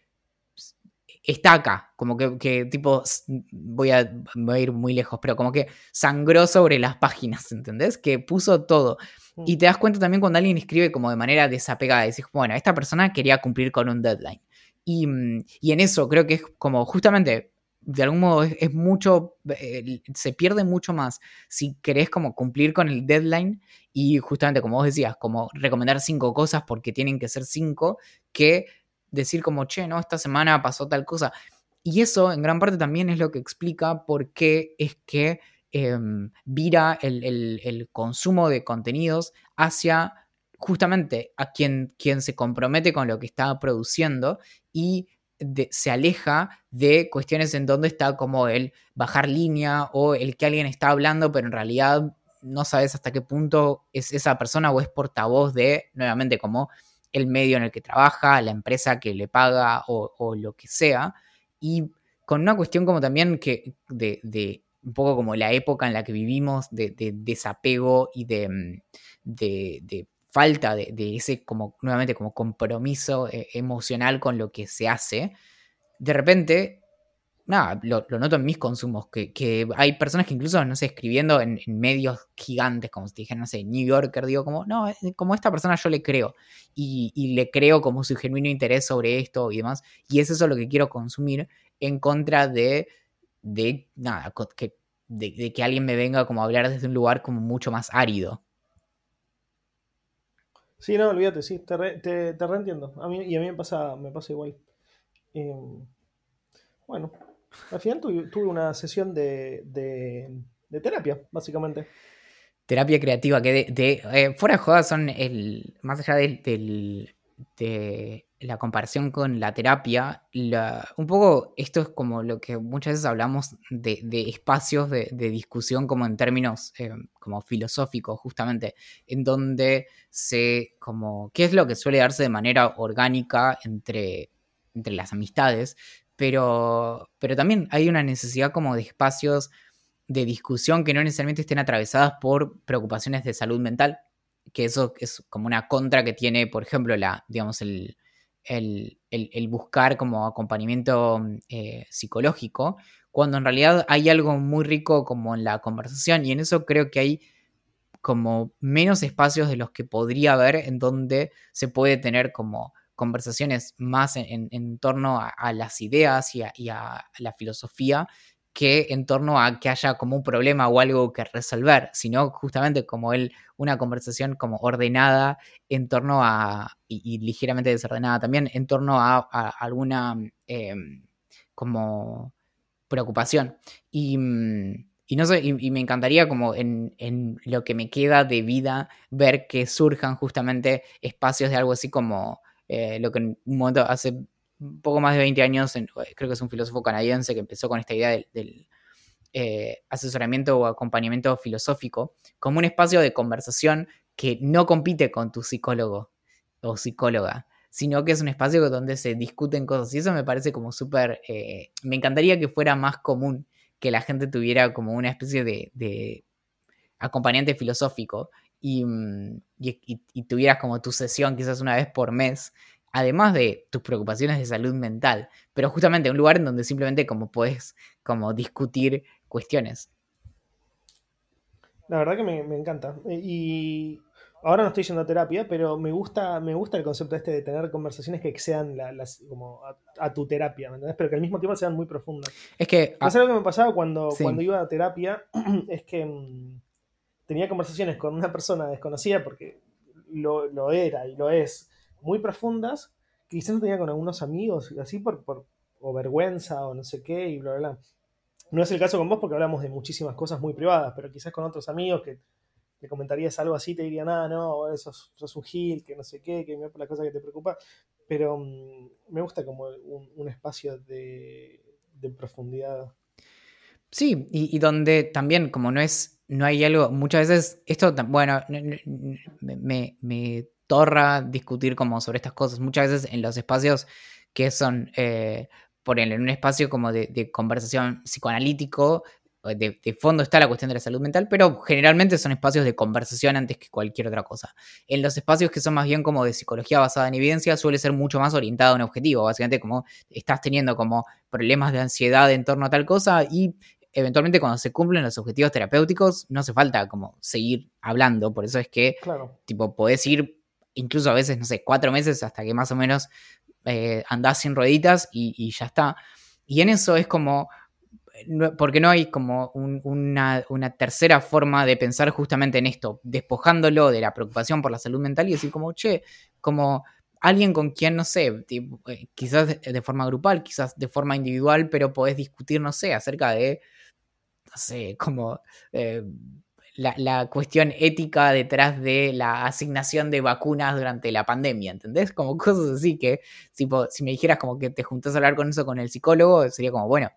está acá, como que, tipo, voy a, voy a, ir muy lejos, pero como que sangró sobre las páginas, ¿entendés? Que puso todo. Y mm. te das cuenta también cuando alguien escribe como de manera desapegada, decís, bueno, esta persona quería cumplir con un deadline. Y, mm, y en eso creo que es como justamente, de algún modo es, mucho, eh, se pierde mucho más si querés como cumplir con el deadline y justamente como vos decías, como recomendar cinco cosas porque tienen que ser cinco, que decir como, che, no, esta semana pasó tal cosa. Y eso en gran parte también es lo que explica por qué es que Em, vira el, consumo de contenidos hacia justamente a quien, quien se compromete con lo que está produciendo y se aleja de cuestiones en donde está como el bajar línea o el que alguien está hablando, pero en realidad no sabes hasta qué punto es esa persona o es portavoz de, nuevamente, como el medio en el que trabaja, la empresa que le paga o, lo que sea. Y con una cuestión como también que de un poco como la época en la que vivimos de, desapego y de, mm, falta de, ese como nuevamente como compromiso eh, emocional con lo que se hace, de repente, nada, lo, noto en mis consumos, que, hay personas que incluso, no sé, escribiendo en, medios gigantes, como si te dijeran, no sé, New Yorker, digo, como, no, como esta persona yo le creo, y, y le creo como su genuino interés sobre esto y demás, y es eso lo que quiero consumir en contra de de nada, que, de, que alguien me venga como a hablar desde un lugar como mucho más árido. Sí, no, olvídate, sí, te, reentiendo. A mí, y a mí me pasa, me pasa igual. Em, bueno, al final tuve, una sesión de, de, terapia, básicamente. Terapia creativa, que de, eh, fuera de jodas son el. Más allá del, la comparación con la terapia, un poco esto es como lo que muchas veces hablamos de, espacios de, discusión como en términos eh, como filosóficos, justamente, en donde se, como, ¿qué es lo que suele darse de manera orgánica entre, entre las amistades? Pero, pero también hay una necesidad como de espacios de discusión que no necesariamente estén atravesadas por preocupaciones de salud mental, que eso es como una contra que tiene, por ejemplo, la, digamos, el, el, buscar como acompañamiento eh, psicológico, cuando en realidad hay algo muy rico como en la conversación y en eso creo que hay como menos espacios de los que podría haber en donde se puede tener como conversaciones más en, torno a, las ideas y a, la filosofía que en torno a que haya como un problema o algo que resolver, sino justamente como él, una conversación como ordenada en torno a, y, ligeramente desordenada también, en torno a, alguna em, como preocupación. Y, no sé, y, me encantaría como en, lo que me queda de vida ver que surjan justamente espacios de algo así como eh, lo que hace poco más de 20 años, creo que es un filósofo canadiense que empezó con esta idea del, eh, asesoramiento o acompañamiento filosófico como un espacio de conversación que no compite con tu psicólogo o psicóloga, sino que es un espacio donde se discuten cosas. Y eso me parece como súper... Eh, me encantaría que fuera más común que la gente tuviera como una especie de, acompañante filosófico y, mm, y, y, tuvieras como tu sesión quizás una vez por mes además de tus preocupaciones de salud mental, pero justamente un lugar en donde simplemente como puedes como discutir cuestiones. La verdad que me, encanta. Y ahora no estoy yendo a terapia, pero me gusta, me gusta el concepto este de tener conversaciones que excedan las, como a, tu terapia, ¿me entendés? Pero que al mismo tiempo sean muy profundas. Es que... lo que me pasaba cuando, cuando iba a terapia (clears throat) es que mm, tenía conversaciones con una persona desconocida porque lo, era y lo es muy profundas, quizás no tenía con algunos amigos, así por, por o vergüenza o no sé qué, y bla, bla. No es el caso con vos porque hablamos de muchísimas cosas muy privadas, pero quizás con otros amigos que te comentarías algo así, te dirían, ah, no, sos, sos un gil, que no sé qué, que mira por la cosa que te preocupa. Pero mm, me gusta como un, espacio de, profundidad. Sí, y, donde también, como no es, no hay algo, muchas veces, esto, bueno, me, torra discutir como sobre estas cosas. Muchas veces en los espacios que son, eh, por en un espacio como de, conversación psicoanalítico, de, fondo está la cuestión de la salud mental, pero generalmente son espacios de conversación antes que cualquier otra cosa. En los espacios que son más bien como de psicología basada en evidencia, suele ser mucho más orientado a un objetivo, básicamente como estás teniendo como problemas de ansiedad en torno a tal cosa y eventualmente cuando se cumplen los objetivos terapéuticos no hace falta como seguir hablando, por eso es que tipo podés ir incluso a veces, no sé, cuatro meses hasta que más o menos eh, andás sin rueditas y, ya está. Y en eso es como, porque no hay como una, tercera forma de pensar justamente en esto, despojándolo de la preocupación por la salud mental y decir como, che, como alguien con quien, no sé, eh, quizás de, forma grupal, quizás de forma individual, pero podés discutir, no sé, acerca de, como... Eh, la, cuestión ética detrás de la asignación de vacunas durante la pandemia, ¿entendés? Como cosas así que, si me dijeras como que te juntás a hablar con eso con el psicólogo, sería como, bueno,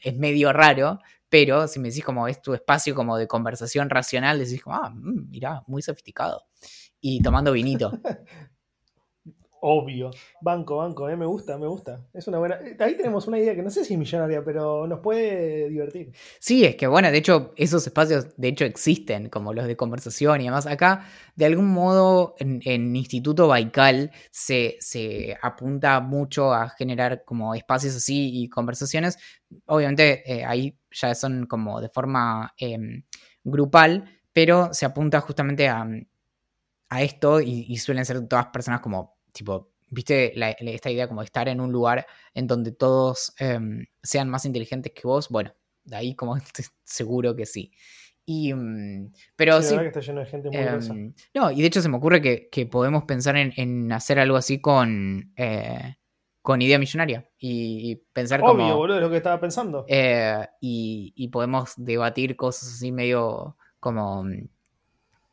es medio raro, pero si me decís como es tu espacio como de conversación racional, decís como, ah, mm, mirá, muy sofisticado. Y tomando vinito. (laughs) Obvio. Banco, banco, eh, me gusta, me gusta. Es una buena. Ahí tenemos una idea que no sé si es millonaria, pero nos puede divertir. Sí, es que bueno, de hecho, esos espacios de hecho existen, como los de conversación y demás. Acá, de algún modo, en, Instituto Baikal se, se, apunta mucho a generar como espacios así y conversaciones. Obviamente, eh, ahí ya son como de forma em, grupal, pero se apunta justamente a, a esto y, y suelen ser todas personas como tipo, viste esta idea como de estar en un lugar en donde todos em, sean más inteligentes que vos, bueno, de ahí como (laughs) seguro que sí. Y, mm, pero sí. que está lleno de gente muy em, no, y de hecho se me ocurre que, podemos pensar en, hacer algo así con, eh, con idea millonaria. Y, pensar Obvio, como. boludo, es lo que estaba pensando. Eh, y, y, podemos debatir cosas así medio como.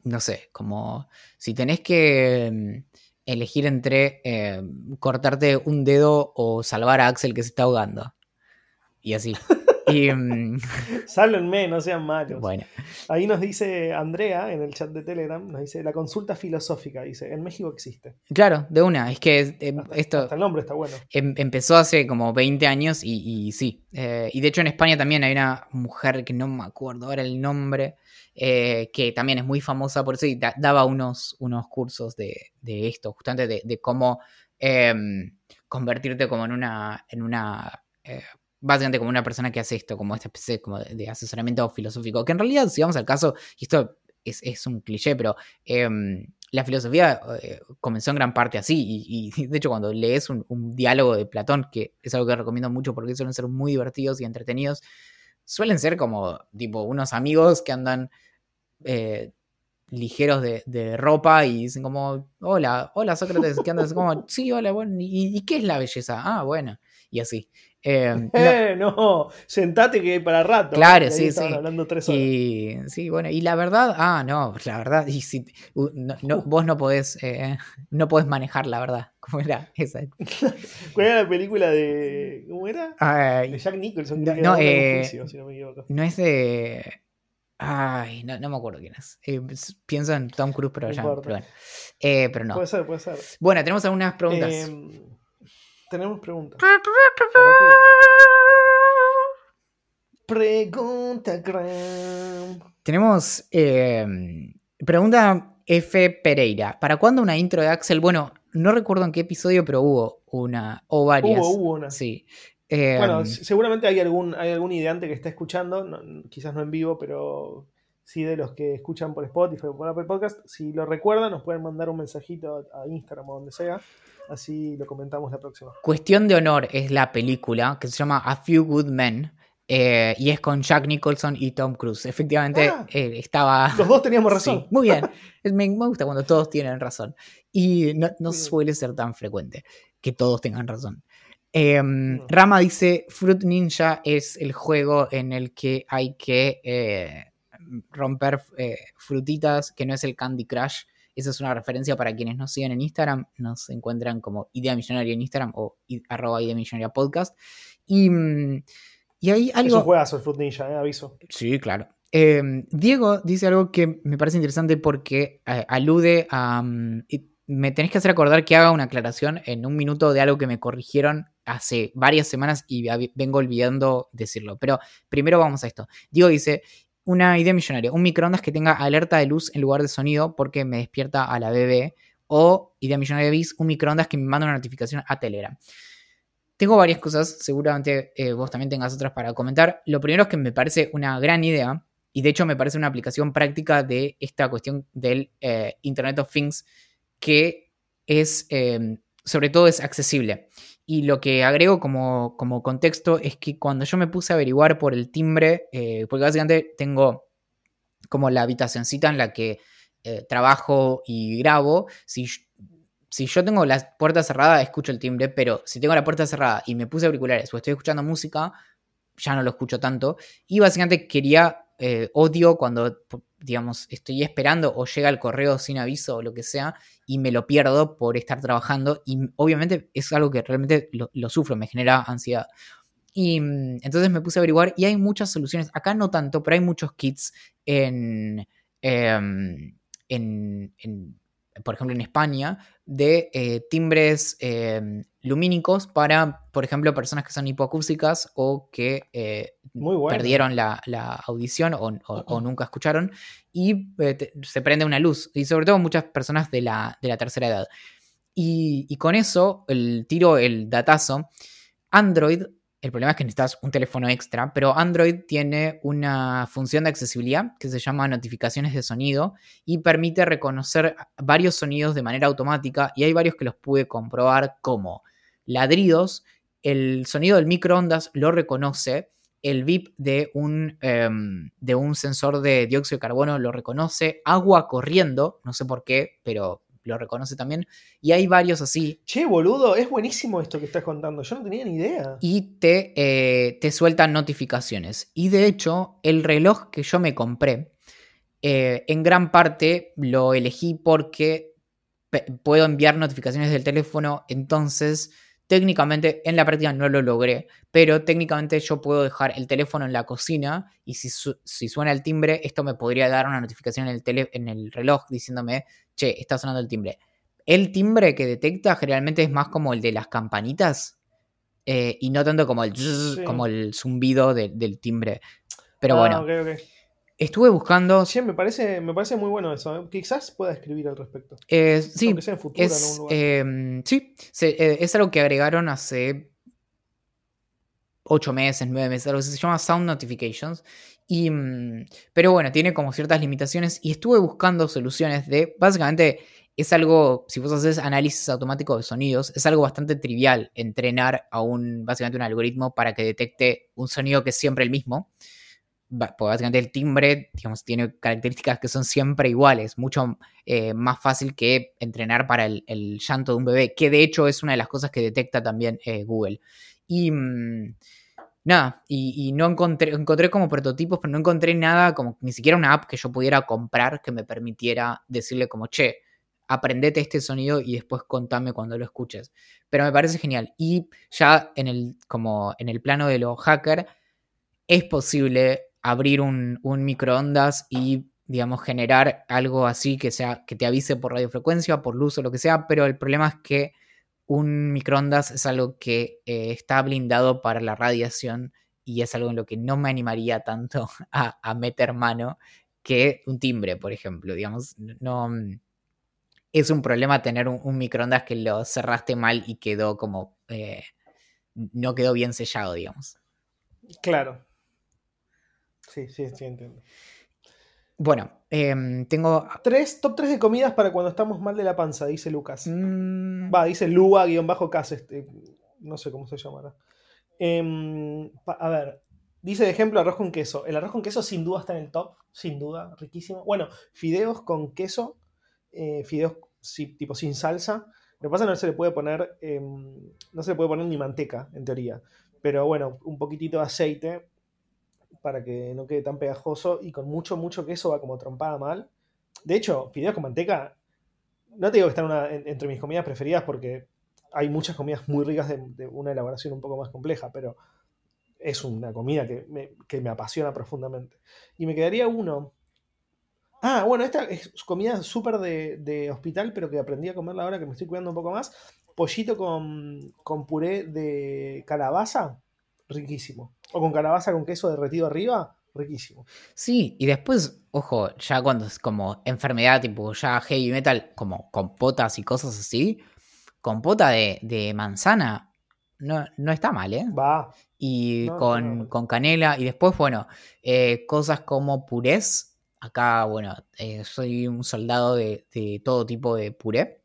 No sé, como si tenés que elegir entre eh, cortarte un dedo o salvar a Axel que se está ahogando. Y así. (laughs) Y, (laughs) Sálvenme, no sean malos. bueno, Ahí nos dice Andrea en el chat de Telegram, nos dice, la consulta filosófica, dice, en México existe. claro, de una. Es que eh, Hasta, esto hasta el nombre está bueno. em- empezó hace como 20 años y, y sí. Eh, y de hecho en España también hay una mujer que no me acuerdo ahora el nombre, eh, que también es muy famosa por eso y da- daba unos, unos cursos de, de esto, justamente de, cómo em, convertirte como en una, en una eh, básicamente como una persona que hace esto, como esta especie como de, asesoramiento filosófico, que en realidad, si vamos al caso, y esto es, un cliché, pero em, la filosofía eh, comenzó en gran parte así, y, (laughs) de hecho cuando lees un, diálogo de Platón, que es algo que recomiendo mucho porque suelen ser muy divertidos y entretenidos, suelen ser como tipo unos amigos que andan... Eh, ligeros de, de, ropa y dicen como, hola, hola Sócrates, ¿qué andas? Como, sí, hola, bueno, ¿y, ¿y, qué es la belleza? Ah, bueno, y así. Eh, eh no. no. sentate que hay para rato. Claro, sí, sí. Hablando tres horas. Y, sí, bueno, y la verdad, ah, no, la verdad, y si, no, no, (laughs) vos no podés, eh, no podés manejar la verdad. ¿Cómo era (laughs) esa? (laughs) ¿Cuál era la película de. ¿Cómo era? De Jack Nicholson. No, no, eh, juicio, si no, me equivoco. no es de. Ay, no, no, me acuerdo quién es. Eh, pienso en Tom Cruise, pero, No ya, pero, bueno. Eh, pero no. Puede ser, puede ser. Bueno, tenemos algunas preguntas. Eh, tenemos preguntas. Pregunta Gram. Tenemos eh, pregunta F. Pereira. ¿Para cuándo una intro de Axel? Bueno, no recuerdo en qué episodio, pero hubo una o varias. Hubo, hubo una. Sí. Eh, Bueno, seguramente hay algún, hay algún ideante que está escuchando, no- quizás no en vivo, pero sí de los que escuchan por Spotify o por Apple Podcast. Si lo recuerdan, nos pueden mandar un mensajito a, a Instagram o donde sea. Así lo comentamos la próxima. Cuestión de Honor es la película que se llama A Few Good Men. Eh, y es con Jack Nicholson y Tom Cruise. Efectivamente, Ah. eh, estaba. Los dos teníamos (laughs) razón. Sí, muy bien. (laughs) Me, me gusta cuando todos tienen razón. Y no, suele ser tan frecuente que todos tengan razón. Eh, No. Rama dice: Fruit Ninja es el juego en el que hay que eh, romper frutitas, que no es el Candy Crush. Esa es una referencia para quienes nos siguen en Instagram. Nos encuentran como Idea Millonaria en Instagram o arroba Idea Millonaria Podcast. Y, mm, y hay Es algo. un juegazo el Fruit Ninja, eh, aviso. Sí, claro. Eh, Diego dice algo que me parece interesante porque eh, alude a... y me tenés que hacer acordar que haga una aclaración en un minuto de algo que me corrigieron hace varias semanas y vengo olvidando decirlo. Pero primero vamos a esto. Diego dice, una idea millonaria, un microondas que tenga alerta de luz en lugar de sonido porque me despierta a la bebé. O idea millonaria bis, un microondas que me manda una notificación a Telegram. Tengo varias cosas, seguramente eh, vos también tengas otras para comentar. Lo primero es que me parece una gran idea y de hecho me parece una aplicación práctica de esta cuestión del eh, Internet of Things que es, eh, sobre todo es accesible. Y lo que agrego como, como contexto es que cuando yo me puse a averiguar por el timbre, eh, porque básicamente tengo como la habitacioncita en la que trabajo y grabo, si, si yo tengo la puerta cerrada, escucho el timbre, pero si tengo la puerta cerrada y me puse auriculares o estoy escuchando música, ya no lo escucho tanto. Y básicamente quería, eh, odio cuando, digamos, estoy esperando o llega el correo sin aviso o lo que sea y me lo pierdo por estar trabajando. Y obviamente es algo que realmente lo, sufro, me genera ansiedad. Y mm, entonces me puse a averiguar y hay muchas soluciones. Acá no tanto, pero hay muchos kits en, em, en por ejemplo, en España, de eh, timbres eh, lumínicos para, por ejemplo, personas que son hipoacústicas o que eh, Muy bueno. perdieron la, la audición o, o- o nunca escucharon y eh, te- se prende una luz. Y sobre todo muchas personas de la, de la tercera edad. Y, y con eso, el tiro, el datazo, Android, el problema es que necesitas un teléfono extra, pero Android tiene una función de accesibilidad que se llama notificaciones de sonido y permite reconocer varios sonidos de manera automática y hay varios que los pude comprobar como ladridos, el sonido del microondas lo reconoce, el VIP de un, em, de un sensor de dióxido de carbono lo reconoce, agua corriendo, no sé por qué, pero lo reconoce también, y hay varios así, Che, boludo, es buenísimo esto que estás contando. Yo no tenía ni idea. y te, eh, te sueltan notificaciones. Y de hecho, el reloj que yo me compré, eh, en gran parte lo elegí porque puedo enviar notificaciones del teléfono, entonces técnicamente en la práctica no lo logré, pero técnicamente yo puedo dejar el teléfono en la cocina y si, si suena el timbre, esto me podría dar una notificación en el, en el reloj diciéndome, che, está sonando el timbre. El timbre que detecta generalmente es más como el de las campanitas eh, y no tanto como el, como el zumbido del timbre. Pero ah, bueno. Estuve buscando. Sí, me parece, me parece muy bueno eso. ¿eh? Quizás pueda escribir al respecto. Eh, sí, es, em, sí eh, es algo que agregaron hace ocho meses, nueve meses, algo que se llama Sound Notifications. Y, mm, pero bueno, tiene como ciertas limitaciones y estuve buscando soluciones de, básicamente, es algo, si vos haces análisis automático de sonidos, es algo bastante trivial entrenar a un, básicamente un algoritmo para que detecte un sonido que es siempre el mismo pues básicamente el timbre, digamos, tiene características que son siempre iguales, mucho eh, más fácil que entrenar para el, llanto de un bebé, que de hecho es una de las cosas que detecta también eh, Google. Y mm, nada, y, no encontré, encontré como prototipos, pero no encontré nada, como ni siquiera una app que yo pudiera comprar que me permitiera decirle como, che, aprendete este sonido y después contame cuando lo escuches. Pero me parece genial. Y ya en el, como en el plano de los hackers, es posible abrir un, microondas y, digamos, generar algo así que, sea, que te avise por radiofrecuencia, por luz o lo que sea, pero el problema es que un microondas es algo que eh, está blindado para la radiación y es algo en lo que no me animaría tanto (laughs) a, meter mano que un timbre, por ejemplo. Digamos, no. Es un problema tener un, microondas que lo cerraste mal y quedó como. Eh, no quedó bien sellado, digamos. Claro. Sí, sí, sí, entiendo. Bueno, em, tengo. Tres, top 3 de comidas para cuando estamos mal de la panza, dice Lucas. Mm. Va, dice Lua-Cas, este, no sé cómo se llamará. Em, a ver, dice de ejemplo arroz con queso. El arroz con queso sin duda está en el top, sin duda, riquísimo. Bueno, fideos con queso, eh, fideos tipo sin salsa. Lo que pasa es que no se le puede poner, em, no se le puede poner ni manteca, en teoría. Pero bueno, un poquitito de aceite para que no quede tan pegajoso y con mucho, mucho queso va como trompada mal. De hecho, fideos con manteca, no te digo que están entre mis comidas preferidas porque hay muchas comidas muy ricas de, una elaboración un poco más compleja, pero es una comida que me, apasiona profundamente. Y me quedaría uno. Ah, bueno, esta es comida súper de, hospital, pero que aprendí a comerla ahora que me estoy cuidando un poco más. Pollito con, con puré de calabaza riquísimo. O con calabaza con queso derretido arriba, riquísimo. Sí, y después, ojo, ya cuando es como enfermedad, tipo ya heavy metal, como compotas y cosas así, compota de, de manzana no, no, está mal, ¿eh? Va. Y con, canela, y después, bueno, eh, cosas como purés. Acá, bueno, eh, soy un soldado de, todo tipo de puré.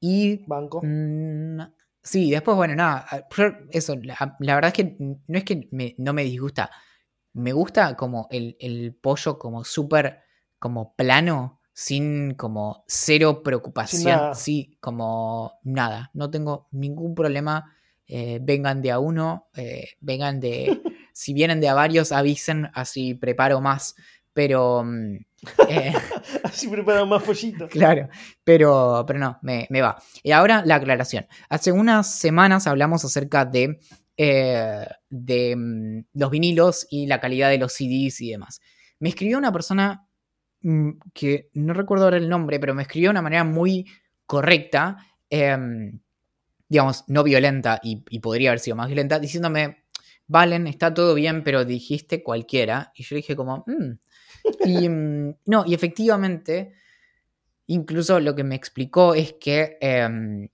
Y. Banco. Mm, Sí, después, bueno, nada, ah, eso, la, verdad es que no es que no me disgusta, me gusta como el, pollo como súper, como plano, sin como cero preocupación, sí, como nada, no tengo ningún problema, eh, vengan de a uno, eh, vengan de, (laughs) si vienen de a varios, avisen, así preparo más, pero... Mm, (laughs) eh, Así preparan más pollitos. (laughs) Claro, pero, pero no, me, va. Y ahora la aclaración. Hace unas semanas hablamos acerca de, eh, de mm, los vinilos y la calidad de los CDs y demás. Me escribió una persona mm, que no recuerdo ahora el nombre, pero me escribió de una manera muy correcta, em, digamos, no violenta y, podría haber sido más violenta, diciéndome, Valen, está todo bien, pero dijiste cualquiera. Y yo dije como, y mm, no, y efectivamente, incluso lo que me explicó es que em,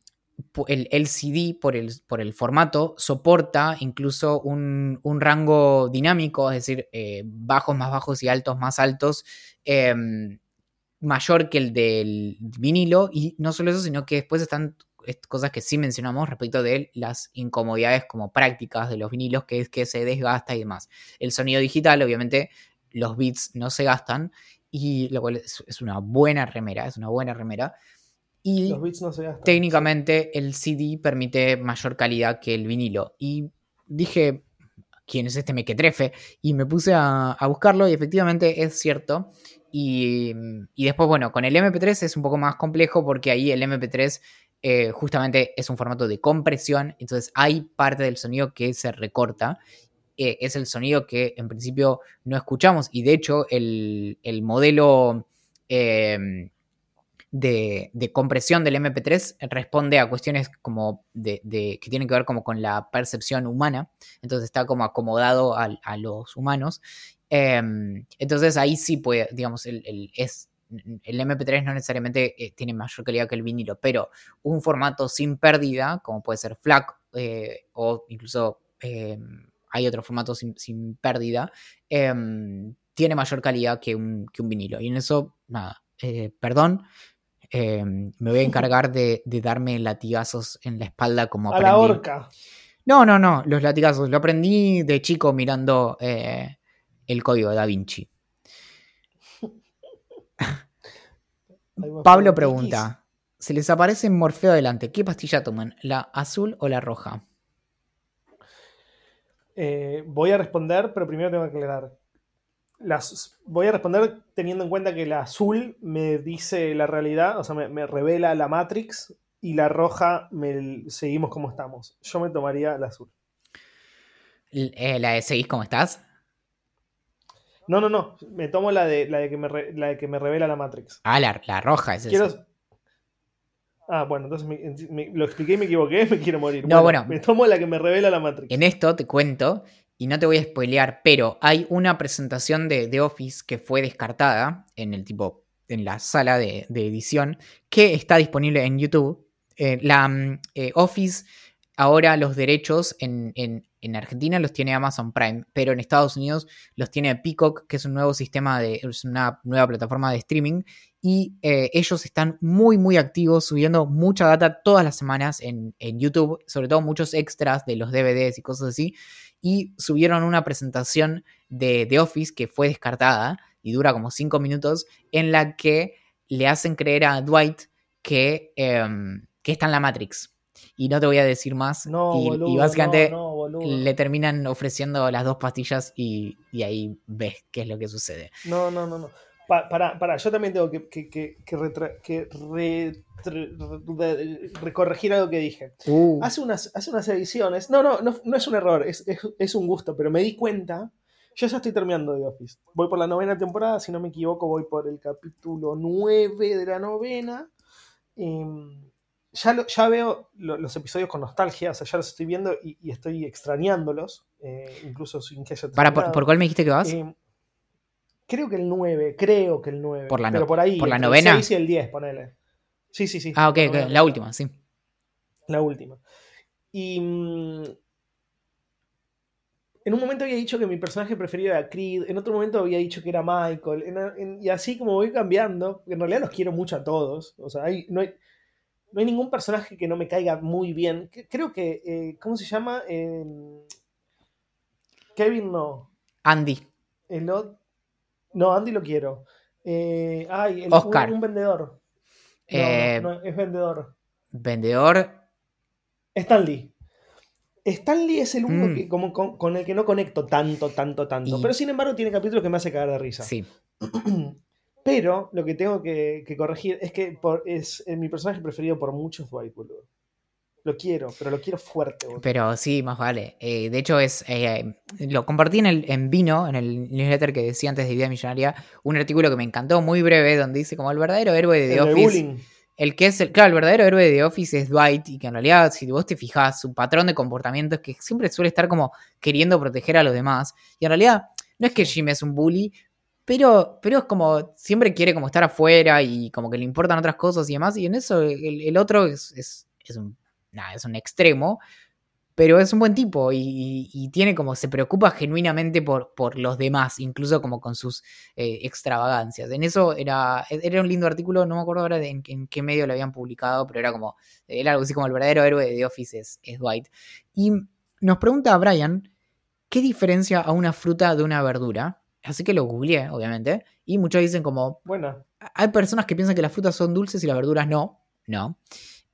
el LCD, por el, por el formato, soporta incluso un, rango dinámico, es decir, eh, bajos más bajos y altos más altos, em, mayor que el del vinilo. Y no solo eso, sino que después están cosas que sí mencionamos respecto de las incomodidades como prácticas de los vinilos, que es que se desgasta y demás. El sonido digital, obviamente, los bits no se gastan, y lo cual es, una buena remera, es una buena remera. Y los bits no se gastan. técnicamente el CD permite mayor calidad que el vinilo. Y dije, ¿quién es este mequetrefe? Y me puse a, buscarlo y efectivamente es cierto. Y, después, bueno, con el MP3 es un poco más complejo porque ahí el MP3 eh, justamente es un formato de compresión, entonces hay parte del sonido que se recorta. Eh, es el sonido que en principio no escuchamos. Y de hecho el, modelo em, de, compresión del MP3 responde a cuestiones como de, que tienen que ver como con la percepción humana, entonces está como acomodado a, a los humanos. Em, entonces ahí sí puede, digamos, el, es, el MP3 no necesariamente eh, tiene mayor calidad que el vinilo, pero un formato sin pérdida, como puede ser FLAC eh, o incluso em, hay otros formatos sin, pérdida, em, tiene mayor calidad que un, vinilo. Y en eso, nada, eh, perdón, me voy a encargar de, darme latigazos en la espalda como aprendí. A la horca. No, no, no, los latigazos. Lo aprendí de chico mirando el código de Da Vinci. Pablo pregunta, se les aparece Morfeo delante, ¿qué pastilla toman? ¿La azul o la roja? Eh, voy a responder, pero primero tengo que aclarar. Las, voy a responder teniendo en cuenta que la azul me dice la realidad, o sea, me, revela la Matrix y la roja me seguimos como estamos. Yo me tomaría la azul. Eh, ¿La de seguís como estás? No, no, no. Me tomo la de, la de, que, me la de que me revela la Matrix. Ah, la, roja es esa. Ah, bueno, entonces lo expliqué y me equivoqué, (laughs) me quiero morir. No, bueno, Me tomo la que me revela la Matrix. En esto te cuento, y no te voy a spoilear, pero hay una presentación de, The Office que fue descartada en el tipo, en la sala de, edición, que está disponible en YouTube. Eh, la mm, eh, Office ahora los derechos en, Argentina los tiene Amazon Prime, pero en Estados Unidos los tiene Peacock, que es un nuevo sistema de, es una nueva plataforma de streaming. Y eh, ellos están muy, muy activos, subiendo mucha data todas las semanas en, YouTube, sobre todo muchos extras de los DVDs y cosas así. Y subieron una presentación de The Office que fue descartada y dura como 5 minutos, en la que le hacen creer a Dwight que, em, que está en la Matrix y no te voy a decir más. y, básicamente le terminan ofreciendo las dos pastillas y, ahí ves qué es lo que sucede. No, no, no, no. para, para, yo también tengo que, que, que, recorregir algo que dije. Uh. Hace, unas, hace unas ediciones, no, no, no, es un error, es, es, un gusto, pero me di cuenta, yo ya estoy terminando The Office. Voy por la novena temporada, si no me equivoco, voy por el capítulo 9 de la novena. Em, ya, veo los episodios con nostalgia, o sea, ya los estoy viendo y, estoy extrañándolos, eh, incluso sin que haya Para, por, cuál me dijiste que vas? Eh, creo que el 9, creo que el 9. Por la, pero por ahí, por la novena. El 6 y el 10, ponele. Sí, sí, sí. Ah, ok, la, última, sí. La última. Y. Mm, en un momento había dicho que mi personaje preferido era Creed, en otro momento había dicho que era Michael, y así como voy cambiando, en realidad los quiero mucho a todos, o sea, hay, no hay, no hay ningún personaje que no me caiga muy bien. Creo que, eh, ¿cómo se llama? Kevin no. Andy. El no, Andy lo quiero. Eh, ay, el, Oscar. Un, vendedor. Eh, no, es vendedor. Vendedor. Stanley. Stanley es el único mm. que, como, con, el que no conecto tanto, tanto, tanto. Pero sin embargo tiene capítulos que me hace cagar de risa. Sí. (clears throat) Pero lo que tengo que, corregir es que es mi personaje preferido por muchos Dwight, boludo. Lo quiero, pero lo quiero fuerte, boludo. Pero sí, más vale. Eh, de hecho, es eh, lo compartí en, el, en Vino, en el newsletter que decía antes de Idea Millonaria, un artículo que me encantó, muy breve, donde dice como el verdadero héroe de The Office. el que es el, claro, el verdadero héroe de The Office es Dwight, y que en realidad, si vos te fijas, su patrón de comportamiento es que siempre suele estar como queriendo proteger a los demás. Y en realidad, no es que Jim es un bully, pero, pero es como, siempre quiere como estar afuera y como que le importan otras cosas y demás. Y en eso el, otro es, es, es, un, es un extremo, pero es un buen tipo y, tiene como, se preocupa genuinamente por, por los demás, incluso como con sus eh, extravagancias. En eso era, era un lindo artículo, no me acuerdo ahora en, qué medio lo habían publicado, pero era como, era algo así como el verdadero héroe de The Office es, es Dwight. Y nos pregunta a Brian, ¿qué diferencia a una fruta de una verdura? Así que lo googleé, obviamente. Y muchos dicen como... Bueno. Hay personas que piensan que las frutas son dulces y las verduras no. No.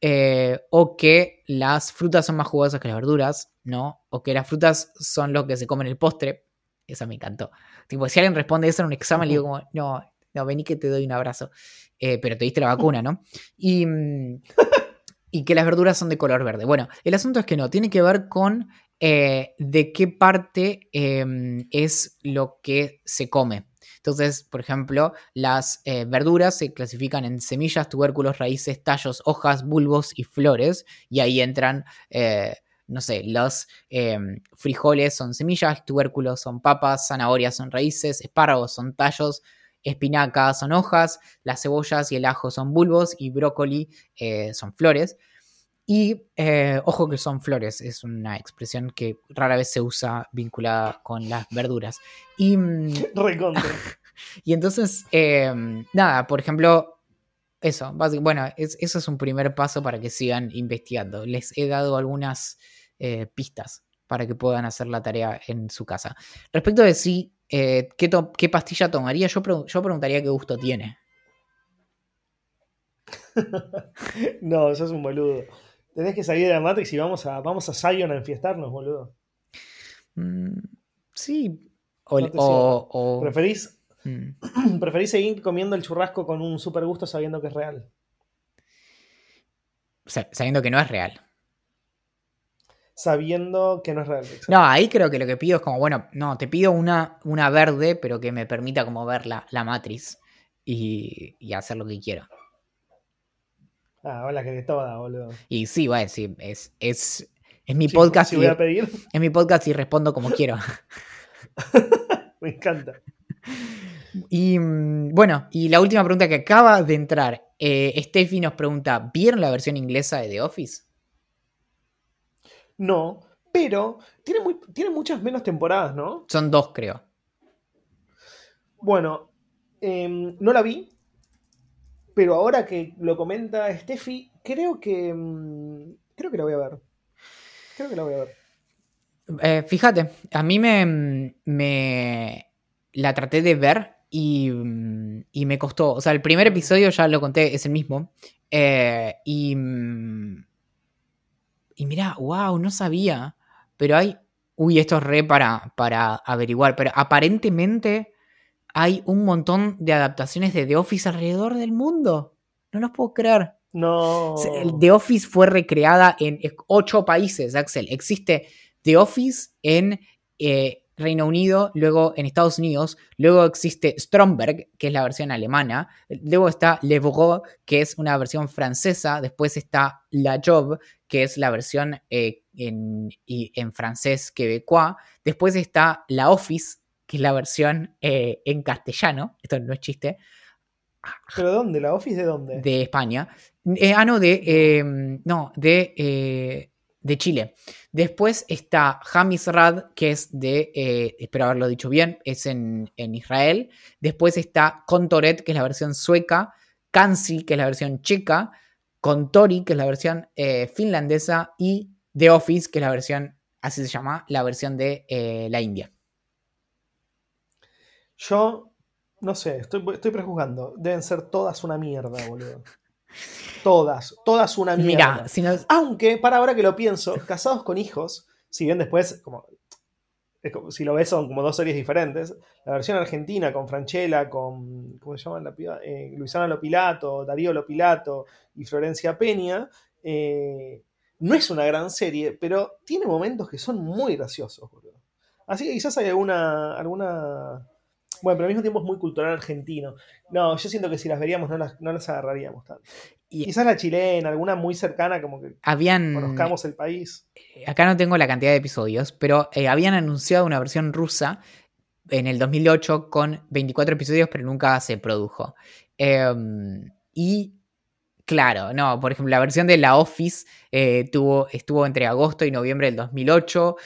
Eh, o que las frutas son más jugosas que las verduras. No. O que las frutas son lo que se come en el postre. Esa me encantó. Tipo, si alguien responde eso en un examen, le digo como, no, no, vení que te doy un abrazo. Eh, pero te diste la vacuna, ¿no? Y, mm, (laughs) y que las verduras son de color verde. Bueno, el asunto es que no, tiene que ver con eh, de qué parte em, es lo que se come. Entonces, por ejemplo, las eh, verduras se clasifican en semillas, tubérculos, raíces, tallos, hojas, bulbos y flores. Y ahí entran, eh, no sé, los em, frijoles son semillas, tubérculos son papas, zanahorias son raíces, espárragos son tallos, espinacas son hojas, las cebollas y el ajo son bulbos y brócoli son flores. Y ojo que son flores, es una expresión que rara vez se usa vinculada con las verduras. Y, mm, (laughs) (laughs) y entonces, em, nada, por ejemplo, eso, bueno, eso es un primer paso para que sigan investigando. Les he dado algunas eh, pistas para que puedan hacer la tarea en su casa. Respecto de si, eh, ¿qué, pastilla tomaría? Yo, yo preguntaría qué gusto tiene. (laughs) no, eso es un boludo. Tenés que salir de la Matrix y vamos a, vamos a Zion a enfiestarnos, boludo. Mm, sí. O, ¿Preferís, mm. (clears throat) ¿Preferís seguir comiendo el churrasco con un super gusto sabiendo que es real? sabiendo que no es real. Sabiendo que no es real. No, ahí creo que lo que pido es como, bueno, no, te pido una, una verde, pero que me permita como ver la, la matriz y, y hacer lo que quiero. Ah, hola, que de toda, boludo. Y sí, bueno, sí, es, es, es mi podcast. voy a pedir. Es mi podcast y respondo como quiero. (laughs) Me encanta. Y mm, bueno, y la última pregunta que acaba de entrar. Eh, Steffi nos pregunta: ¿Vieron la versión inglesa de The Office? No, pero tiene, tiene muchas menos temporadas, ¿no? Son dos, creo. Bueno, em, no la vi, pero ahora que lo comenta Steffi, creo que. Mm, creo que la voy a ver. Creo que la voy a ver. Eh, fíjate, a mí me, me, la traté de ver y, y, me costó. O sea, el primer episodio, ya lo conté, es el mismo. Eh, y, y mira, wow, no sabía. Pero hay. Uy, esto es re para, para averiguar. Pero aparentemente hay un montón de adaptaciones de The Office alrededor del mundo. No los puedo creer. No. The Office fue recreada en ocho países, Axel. Existe The Office en eh, Reino Unido, luego en Estados Unidos, luego existe Stromberg, que es la versión alemana, luego está Le Bourreau, que es una versión francesa, después está La Job, que es la versión eh, en, en francés quebecois, después está La Office, que es la versión eh, en castellano, esto no es chiste. ¿Pero dónde? ¿La Office de dónde? De España. Eh, ah, no, de. Em, no, de, eh, de Chile. Después está Hamis Rad, que es de. espero haberlo dicho bien, es en, Israel. Después está Contoret, que es la versión sueca. Kansi, que es la versión checa. Contori, que es la versión finlandesa. Y The Office, que es la versión, así se llama, la versión de la India. Yo, no sé, estoy, estoy prejuzgando. Deben ser todas una mierda, boludo. Todas, todas una mierda. Mira, si Aunque, para ahora que lo pienso, Casados con Hijos, si bien después, como, si lo ves, son como dos series diferentes. La versión argentina con Franchella, con. ¿Cómo se llama la piba? Eh, Luisana Lopilato, Darío Lopilato y Florencia Peña. Eh, no es una gran serie, pero tiene momentos que son muy graciosos, boludo. Así que quizás hay alguna. alguna bueno, pero al mismo tiempo es muy cultural argentino. No, yo siento que si las veríamos no las, no las agarraríamos tanto. Y Quizás la chilena, alguna muy cercana, como que habían, conozcamos el país. Eh, acá no tengo la cantidad de episodios, pero eh, habían anunciado una versión rusa en el 2008 con 24 episodios, pero nunca se produjo. Em, y claro, no, por ejemplo, la versión de La Office eh, tuvo, estuvo entre agosto y noviembre del 2008.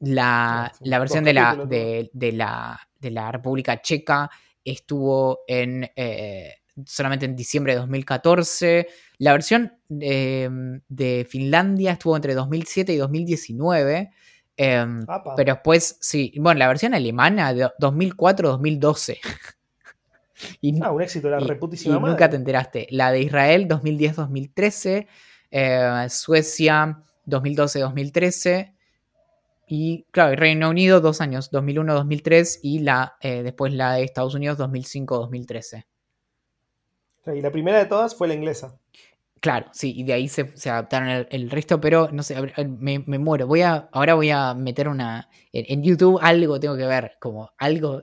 La, versión de la, de, la, de la República Checa estuvo en eh, solamente en diciembre de 2014. La versión de, Finlandia estuvo entre 2007 y 2019. Em, pero después, sí, bueno, la versión alemana de 2004-2012. (laughs) ah, un éxito, la reputísima. Y nunca te enteraste. La de Israel 2010-2013, eh, Suecia 2012-2013 Y claro, Reino Unido dos años, 2001-2003 y la, eh, después la de Estados Unidos 2005-2013. Y la primera de todas fue la inglesa. Claro, sí, y de ahí se, adaptaron el, resto, pero no sé, me, muero. Voy a, ahora voy a meter una. En, YouTube algo tengo que ver, como algo.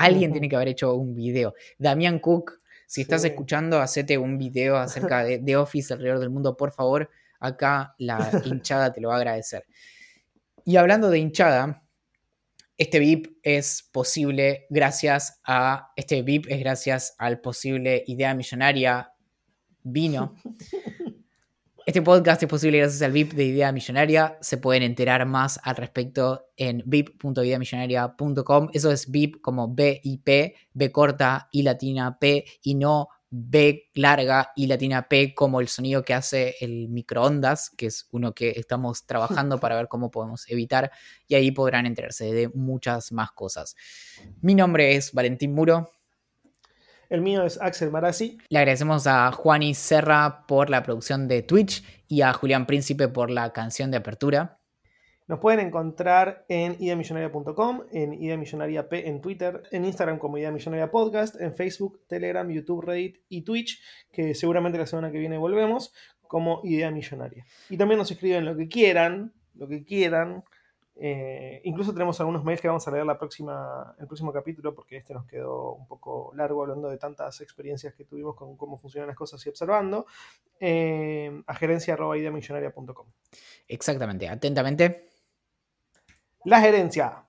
Alguien tiene que haber hecho un video. Damián Cook, si estás escuchando, hacete un video acerca de, de, Office alrededor del mundo, por favor. Acá la (laughs) hinchada te lo va a agradecer. Y hablando de hinchada, este VIP es posible gracias a. Este VIP es gracias al posible idea millonaria vino. (laughs) Este podcast es posible gracias al VIP de Idea Millonaria. Se pueden enterar más al respecto en vip.ideamillonaria.com. Eso es VIP como B y P, B corta y latina P y no B larga y latina P como el sonido que hace el microondas, que es uno que estamos trabajando para ver cómo podemos evitar y ahí podrán enterarse de muchas más cosas. Mi nombre es Valentín Muro. El mío es Axel Marazzi. Le agradecemos a Juani Serra por la producción de Twitch y a Julián Príncipe por la canción de apertura. Nos pueden encontrar en ideamillonaria.com, en Idea P en Twitter, en Instagram como Idea Millonaria Podcast, en Facebook, Telegram, YouTube, Reddit y Twitch, que seguramente la semana que viene volvemos, como Idea Millonaria. Y también nos escriben lo que quieran, lo que quieran, eh, incluso tenemos algunos mails que vamos a leer la próxima, el próximo capítulo, porque este nos quedó un poco largo hablando de tantas experiencias que tuvimos con cómo funcionan las cosas y observando. Eh, a gerencia.ideamillonaria.com. Exactamente, atentamente. La gerencia.